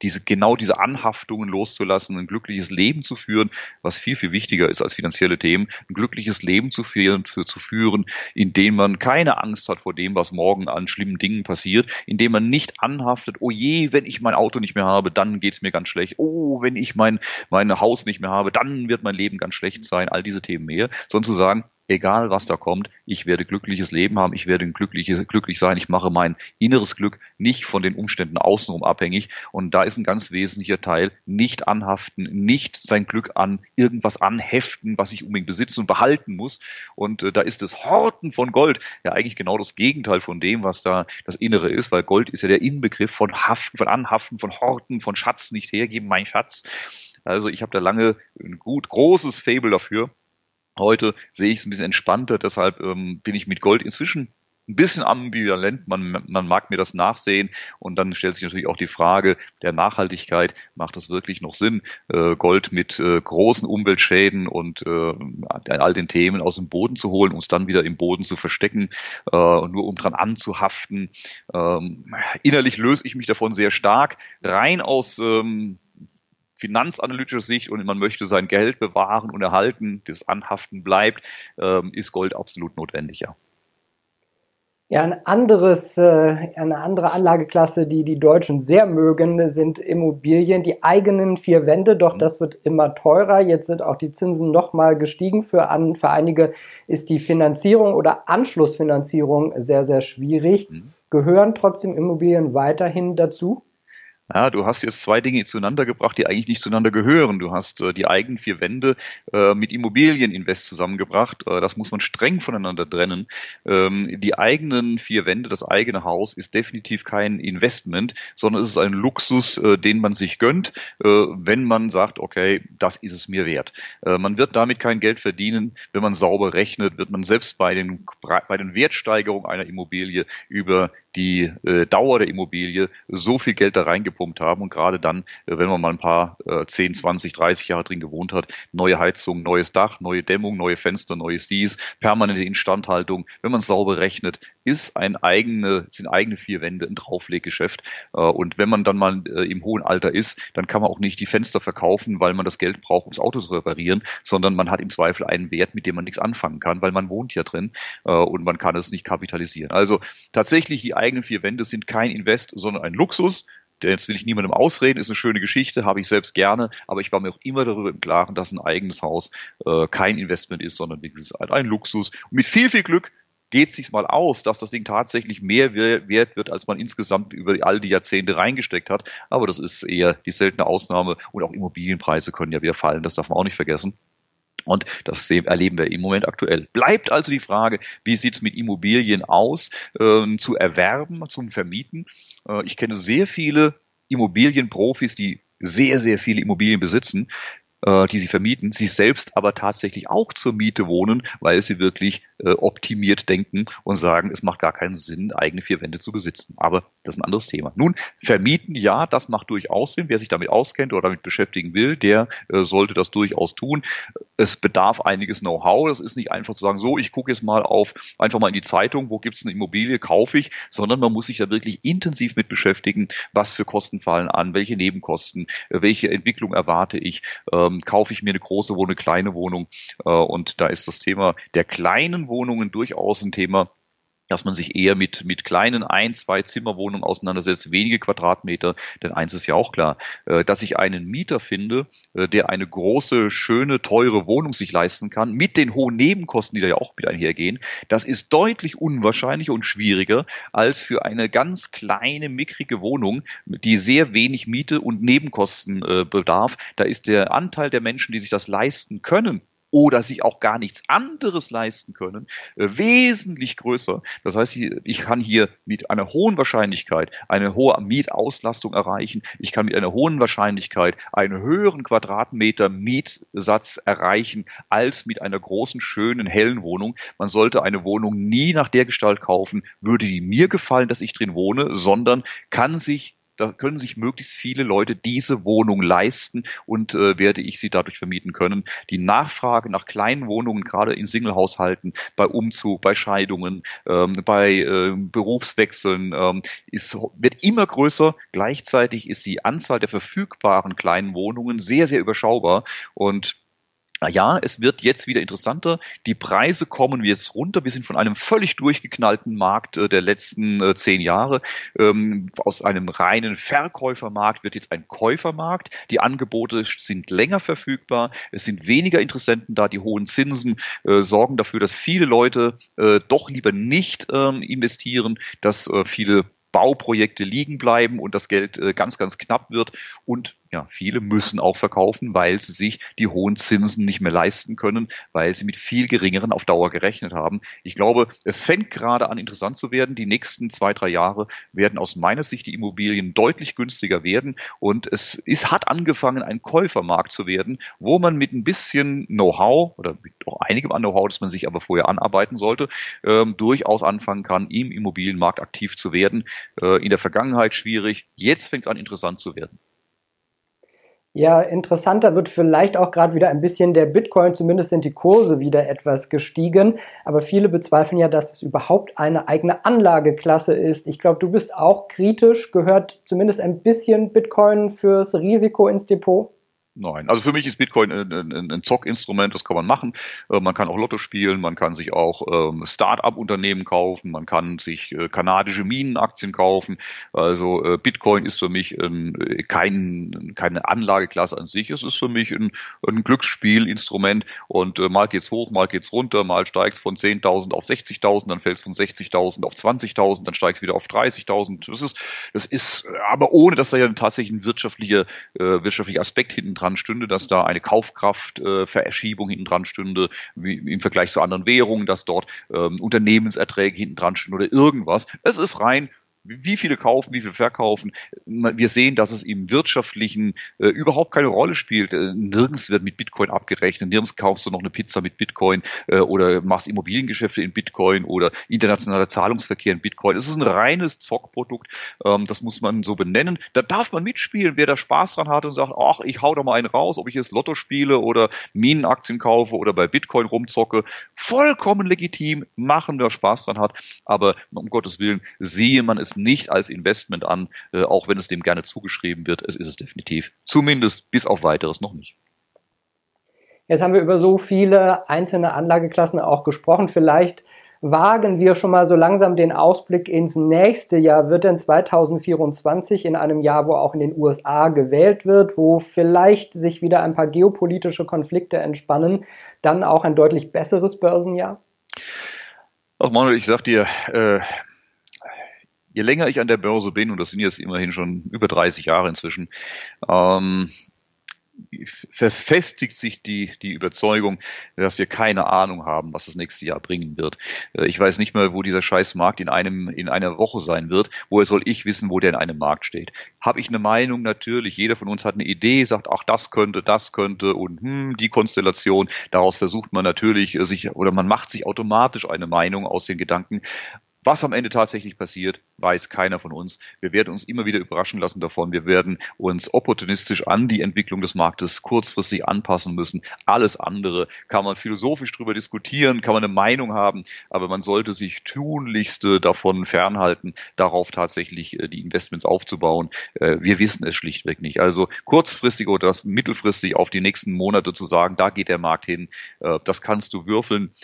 diese, genau diese Anhaftungen loszulassen, ein glückliches Leben zu führen, was viel, viel wichtiger ist als finanzielle Themen, ein glückliches Leben zu führen, für, zu führen, in dem man keine Angst hat vor dem, was morgen an schlimmen Dingen passiert, in dem man nicht anhaftet, oh je, wenn ich mein Auto nicht mehr habe, dann geht's mir ganz schlecht, oh, wenn ich mein, mein Haus nicht mehr habe, dann wird mein Leben ganz schlecht sein, all diese Themen mehr, sondern zu sagen, egal was da kommt, ich werde glückliches Leben haben, ich werde glücklich, glücklich sein, ich mache mein inneres Glück nicht von den Umständen außenrum abhängig. Und da ist ein ganz wesentlicher Teil, nicht anhaften, nicht sein Glück an irgendwas anheften, was ich unbedingt besitzen und behalten muss. Und äh, da ist das Horten von Gold ja eigentlich genau das Gegenteil von dem, was da das Innere ist, weil Gold ist ja der Inbegriff von Haften, von Anhaften, von Horten, von Schatz nicht hergeben, mein Schatz. Also ich habe da lange ein gut großes Fable dafür Heute sehe ich es ein bisschen entspannter, deshalb ähm, bin ich mit Gold inzwischen ein bisschen ambivalent. Man, man mag mir das nachsehen und dann stellt sich natürlich auch die Frage der Nachhaltigkeit. Macht das wirklich noch Sinn, äh, Gold mit äh, großen Umweltschäden und äh, all den Themen aus dem Boden zu holen, es dann wieder im Boden zu verstecken, äh, nur um dran anzuhaften? Ähm, innerlich löse ich mich davon sehr stark. Rein aus ähm, finanzanalytischer Sicht und man möchte sein Geld bewahren und erhalten, das Anhaften bleibt, ähm, ist Gold absolut notwendig, ja. Ja, ein anderes, äh, eine andere Anlageklasse, die die Deutschen sehr mögen, sind Immobilien, die eigenen vier Wände. Doch mhm. das wird immer teurer. Jetzt sind auch die Zinsen nochmal gestiegen. Für, an, für einige ist die Finanzierung oder Anschlussfinanzierung sehr, sehr schwierig. Mhm. Gehören trotzdem Immobilien weiterhin dazu? Ja, du hast jetzt zwei Dinge zueinander gebracht, die eigentlich nicht zueinander gehören. Du hast äh, die eigenen vier Wände äh, mit Immobilieninvest zusammengebracht. Äh, das muss man streng voneinander trennen. Ähm, die eigenen vier Wände, das eigene Haus ist definitiv kein Investment, sondern es ist ein Luxus, äh, den man sich gönnt, äh, wenn man sagt, okay, das ist es mir wert. Äh, man wird damit kein Geld verdienen, wenn man sauber rechnet, wird man selbst bei den, bei den Wertsteigerungen einer Immobilie über die Dauer der Immobilie so viel Geld da reingebracht reingepumpt haben und gerade dann, äh, wenn man mal ein paar äh, 10, 20, 30 Jahre drin gewohnt hat, neue Heizung, neues Dach, neue Dämmung, neue Fenster, neues dies, permanente Instandhaltung, wenn man sauber rechnet, ist ein eigene, sind eigene vier Wände ein Draufleggeschäft. Äh, und wenn man dann mal äh, im hohen Alter ist, dann kann man auch nicht die Fenster verkaufen, weil man das Geld braucht, um das Auto zu reparieren, sondern man hat im Zweifel einen Wert, mit dem man nichts anfangen kann, weil man wohnt ja drin und man kann es nicht kapitalisieren. Also tatsächlich, die eigenen vier Wände sind kein Invest, sondern ein Luxus. Jetzt will ich niemandem ausreden, ist eine schöne Geschichte, habe ich selbst gerne, aber ich war mir auch immer darüber im Klaren, dass ein eigenes Haus äh, kein Investment ist, sondern wie gesagt, ein Luxus. Und mit viel, viel Glück geht sich mal aus, dass das Ding tatsächlich mehr wert wird, als man insgesamt über all die Jahrzehnte reingesteckt hat. Aber das ist eher die seltene Ausnahme und auch Immobilienpreise können ja wieder fallen, das darf man auch nicht vergessen. Und das erleben wir im Moment aktuell. Bleibt also die Frage, wie sieht es mit Immobilien aus, äh, zu erwerben, zum Vermieten. Äh, ich kenne sehr viele Immobilienprofis, die sehr, sehr viele Immobilien besitzen, äh, die sie vermieten, sie selbst aber tatsächlich auch zur Miete wohnen, weil sie wirklich äh, optimiert denken und sagen, es macht gar keinen Sinn, eigene vier Wände zu besitzen. Aber das ist ein anderes Thema. Nun, vermieten, ja, das macht durchaus Sinn. Wer sich damit auskennt oder damit beschäftigen will, der äh, sollte das durchaus tun. Es bedarf einiges Know-how. Das ist nicht einfach zu sagen, so, ich gucke jetzt mal auf, einfach mal in die Zeitung, wo gibt's eine Immobilie, kaufe ich, sondern man muss sich da wirklich intensiv mit beschäftigen, was für Kosten fallen an, welche Nebenkosten, äh, welche Entwicklung erwarte ich, ähm, kaufe ich mir eine große Wohnung, eine kleine Wohnung. Äh, und da ist das Thema der kleinen Wohnungen durchaus ein Thema, dass man sich eher mit, mit kleinen ein-, zwei Zimmerwohnungen auseinandersetzt, wenige Quadratmeter, denn eins ist ja auch klar, äh, dass ich einen Mieter finde, äh, der eine große, schöne, teure Wohnung sich leisten kann, mit den hohen Nebenkosten, die da ja auch mit einhergehen, das ist deutlich unwahrscheinlicher und schwieriger als für eine ganz kleine, mickrige Wohnung, die sehr wenig Miete und Nebenkosten äh, bedarf. Da ist der Anteil der Menschen, die sich das leisten können, oder sich auch gar nichts anderes leisten können, äh, wesentlich größer. Das heißt, ich kann hier mit einer hohen Wahrscheinlichkeit eine hohe Mietauslastung erreichen. Ich kann mit einer hohen Wahrscheinlichkeit einen höheren Quadratmeter Mietsatz erreichen als mit einer großen, schönen, hellen Wohnung. Man sollte eine Wohnung nie nach der Gestalt kaufen, würde die mir gefallen, dass ich drin wohne, sondern kann sich da können sich möglichst viele Leute diese Wohnung leisten und äh, werde ich sie dadurch vermieten können. Die Nachfrage nach kleinen Wohnungen, gerade in Singlehaushalten, bei Umzug, bei Scheidungen, ähm, bei äh, Berufswechseln, ähm, ist, wird immer größer. Gleichzeitig ist die Anzahl der verfügbaren kleinen Wohnungen sehr, sehr überschaubar und ja, es wird jetzt wieder interessanter. Die Preise kommen jetzt runter. Wir sind von einem völlig durchgeknallten Markt äh, der letzten äh, zehn Jahre. Ähm, aus einem reinen Verkäufermarkt wird jetzt ein Käufermarkt. Die Angebote sind länger verfügbar. Es sind weniger Interessenten da. Die hohen Zinsen äh, sorgen dafür, dass viele Leute äh, doch lieber nicht ähm, investieren, dass äh, viele Bauprojekte liegen bleiben und das Geld äh, ganz, ganz knapp wird und ja, viele müssen auch verkaufen, weil sie sich die hohen Zinsen nicht mehr leisten können, weil sie mit viel geringeren auf Dauer gerechnet haben. Ich glaube, es fängt gerade an, interessant zu werden. Die nächsten zwei, drei Jahre werden aus meiner Sicht die Immobilien deutlich günstiger werden und es ist, hat angefangen, ein Käufermarkt zu werden, wo man mit ein bisschen Know-how oder mit auch einigem an Know-how, das man sich aber vorher anarbeiten sollte, ähm, durchaus anfangen kann, im Immobilienmarkt aktiv zu werden. Äh, in der Vergangenheit schwierig, jetzt fängt es an, interessant zu werden. Ja, interessanter wird vielleicht auch gerade wieder ein bisschen der Bitcoin, zumindest sind die Kurse wieder etwas gestiegen, aber viele bezweifeln ja, dass es überhaupt eine eigene Anlageklasse ist. Ich glaube, du bist auch kritisch, gehört zumindest ein bisschen Bitcoin fürs Risiko ins Depot? Nein, also für mich ist Bitcoin ein, ein, ein Zockinstrument, das kann man machen. Äh, man kann auch Lotto spielen, man kann sich auch ähm, Start-up-Unternehmen kaufen, man kann sich äh, kanadische Minenaktien kaufen. Also äh, Bitcoin ist für mich ein, kein, keine Anlageklasse an sich, es ist für mich ein, ein Glücksspielinstrument und mal geht's hoch, mal geht's runter, mal steigt es von 10.000 auf 60.000, dann fällt es von 60.000 auf 20.000, dann steigt es wieder auf 30.000. Das ist, das ist, aber ohne, dass da ja tatsächlich ein wirtschaftlicher, wirtschaftlicher Aspekt hinten dran stünde, dass da eine Kaufkraftverschiebung äh, hinten dran stünde, wie im Vergleich zu anderen Währungen, dass dort ähm, Unternehmenserträge hinten dran stünden oder irgendwas. Es ist rein wie viele kaufen, wie viele verkaufen. Wir sehen, dass es im wirtschaftlichen äh, überhaupt keine Rolle spielt. Äh, nirgends wird mit Bitcoin abgerechnet, nirgends kaufst du noch eine Pizza mit Bitcoin äh, oder machst Immobiliengeschäfte in Bitcoin oder internationaler Zahlungsverkehr in Bitcoin. Es ist ein reines Zockprodukt, ähm, das muss man so benennen. Da darf man mitspielen, wer da Spaß dran hat und sagt, ach, ich hau da mal einen raus, ob ich jetzt Lotto spiele oder Minenaktien kaufe oder bei Bitcoin rumzocke. Vollkommen legitim, machen, wer Spaß dran hat. Aber um Gottes Willen, sehe man es nicht als Investment an, äh, auch wenn es dem gerne zugeschrieben wird. Es ist es definitiv. Zumindest bis auf weiteres noch nicht. Jetzt haben wir über so viele einzelne Anlageklassen auch gesprochen. Vielleicht wagen wir schon mal so langsam den Ausblick ins nächste Jahr. Wird denn 2024 in einem Jahr, wo auch in den USA gewählt wird, wo vielleicht sich wieder ein paar geopolitische Konflikte entspannen, dann auch ein deutlich besseres Börsenjahr? Ach Manuel, ich sag dir, äh, je länger ich an der Börse bin, und das sind jetzt immerhin schon über 30 Jahre inzwischen, ähm, verfestigt sich die, die Überzeugung, dass wir keine Ahnung haben, was das nächste Jahr bringen wird. Äh, ich weiß nicht mehr, wo dieser Scheißmarkt in einem, in einer Woche sein wird. Woher soll ich wissen, wo der in einem Markt steht? Habe ich eine Meinung? Natürlich. Jeder von uns hat eine Idee, sagt, ach, das könnte, das könnte und hm, die Konstellation. Daraus versucht man natürlich äh, sich, oder man macht sich automatisch eine Meinung aus den Gedanken. Was am Ende tatsächlich passiert, weiß keiner von uns. Wir werden uns immer wieder überraschen lassen davon. Wir werden uns opportunistisch an die Entwicklung des Marktes kurzfristig anpassen müssen. Alles andere kann man philosophisch drüber diskutieren, kann man eine Meinung haben, aber man sollte sich tunlichste davon fernhalten, darauf tatsächlich äh, die Investments aufzubauen. Äh, wir wissen es schlichtweg nicht. Also kurzfristig oder das mittelfristig auf die nächsten Monate zu sagen, da geht der Markt hin, äh, das kannst du würfeln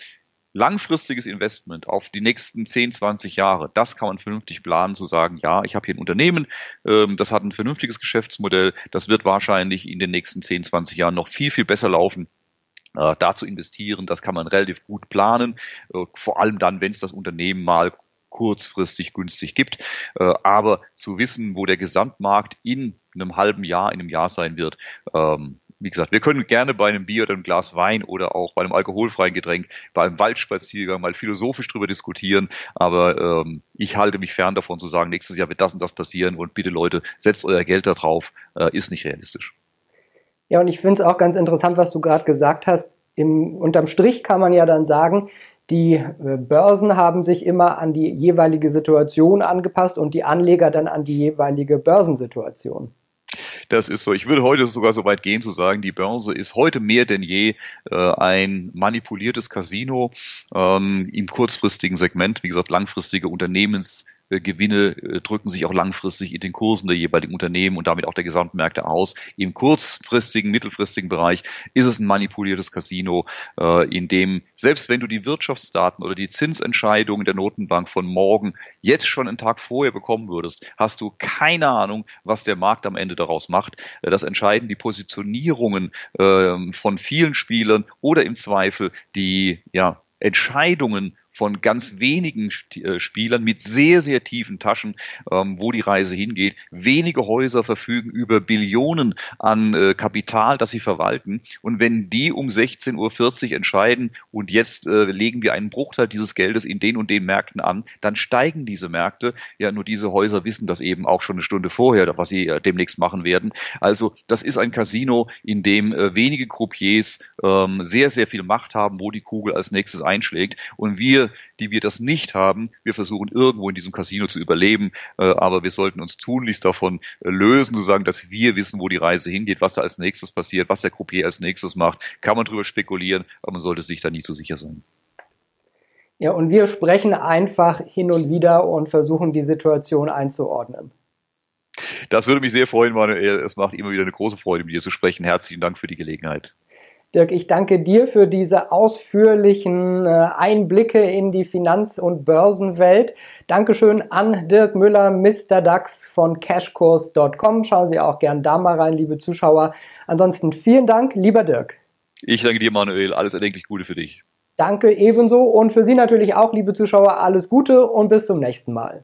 langfristiges Investment auf die nächsten 10, 20 Jahre, das kann man vernünftig planen, zu sagen, ja, ich habe hier ein Unternehmen, ähm, das hat ein vernünftiges Geschäftsmodell, das wird wahrscheinlich in den nächsten 10, 20 Jahren noch viel, viel besser laufen. Äh, da zu investieren, das kann man relativ gut planen, äh, vor allem dann, wenn es das Unternehmen mal kurzfristig günstig gibt. Äh, aber zu wissen, wo der Gesamtmarkt in einem halben Jahr, in einem Jahr sein wird, ähm, wie gesagt, wir können gerne bei einem Bier oder einem Glas Wein oder auch bei einem alkoholfreien Getränk, bei einem Waldspaziergang mal philosophisch drüber diskutieren, aber ähm, ich halte mich fern davon zu sagen, nächstes Jahr wird das und das passieren und bitte Leute, setzt euer Geld da drauf, äh, ist nicht realistisch. Ja, und ich finde es auch ganz interessant, was du gerade gesagt hast. Im, unterm Strich kann man ja dann sagen, die äh, Börsen haben sich immer an die jeweilige Situation angepasst und die Anleger dann an die jeweilige Börsensituation. Das ist so. Ich würde heute sogar so weit gehen zu sagen, die Börse ist heute mehr denn je äh, ein manipuliertes Casino ähm, im kurzfristigen Segment. Wie gesagt, langfristige Unternehmens Gewinne äh, drücken sich auch langfristig in den Kursen der jeweiligen Unternehmen und damit auch der Gesamtmärkte aus. Im kurzfristigen, mittelfristigen Bereich ist es ein manipuliertes Casino, äh, in dem selbst wenn du die Wirtschaftsdaten oder die Zinsentscheidungen der Notenbank von morgen jetzt schon einen Tag vorher bekommen würdest, hast du keine Ahnung, was der Markt am Ende daraus macht. Das entscheiden die Positionierungen ähm, von vielen Spielern oder im Zweifel die ja, Entscheidungen von ganz wenigen äh, Spielern mit sehr, sehr tiefen Taschen, ähm, wo die Reise hingeht. Wenige Häuser verfügen über Billionen an äh, Kapital, das sie verwalten. Und wenn die um 16.40 Uhr entscheiden und jetzt äh, legen wir einen Bruchteil dieses Geldes in den und den Märkten an, dann steigen diese Märkte. Ja, nur diese Häuser wissen das eben auch schon eine Stunde vorher, was sie demnächst machen werden. Also das ist ein Casino, in dem wenige Croupiers ähm, sehr, sehr viel Macht haben, wo die Kugel als nächstes einschlägt. Und wir die wir das nicht haben, wir versuchen irgendwo in diesem Casino zu überleben, äh, aber wir sollten uns tunlichst davon äh, lösen, zu sagen, dass wir wissen, wo die Reise hingeht, was da als nächstes passiert, was der Croupier als nächstes macht. Kann man drüber spekulieren, aber man sollte sich da nie zu sicher sein. Ja, und wir sprechen einfach hin und wieder und versuchen die Situation einzuordnen. Das würde mich sehr freuen, Manuel. Es macht immer wieder eine große Freude, mit dir zu sprechen. Herzlichen Dank für die Gelegenheit. Dirk, ich danke dir für diese ausführlichen äh, Einblicke in die Finanz- und Börsenwelt. Dankeschön an Dirk Müller, Mr. DAX von cashkurs.com. Schauen Sie auch gern da mal rein, liebe Zuschauer. Ansonsten vielen Dank, lieber Dirk. Ich danke dir, Manuel. Alles erdenklich Gute für dich. Danke ebenso und für Sie natürlich auch, liebe Zuschauer, alles Gute und bis zum nächsten Mal.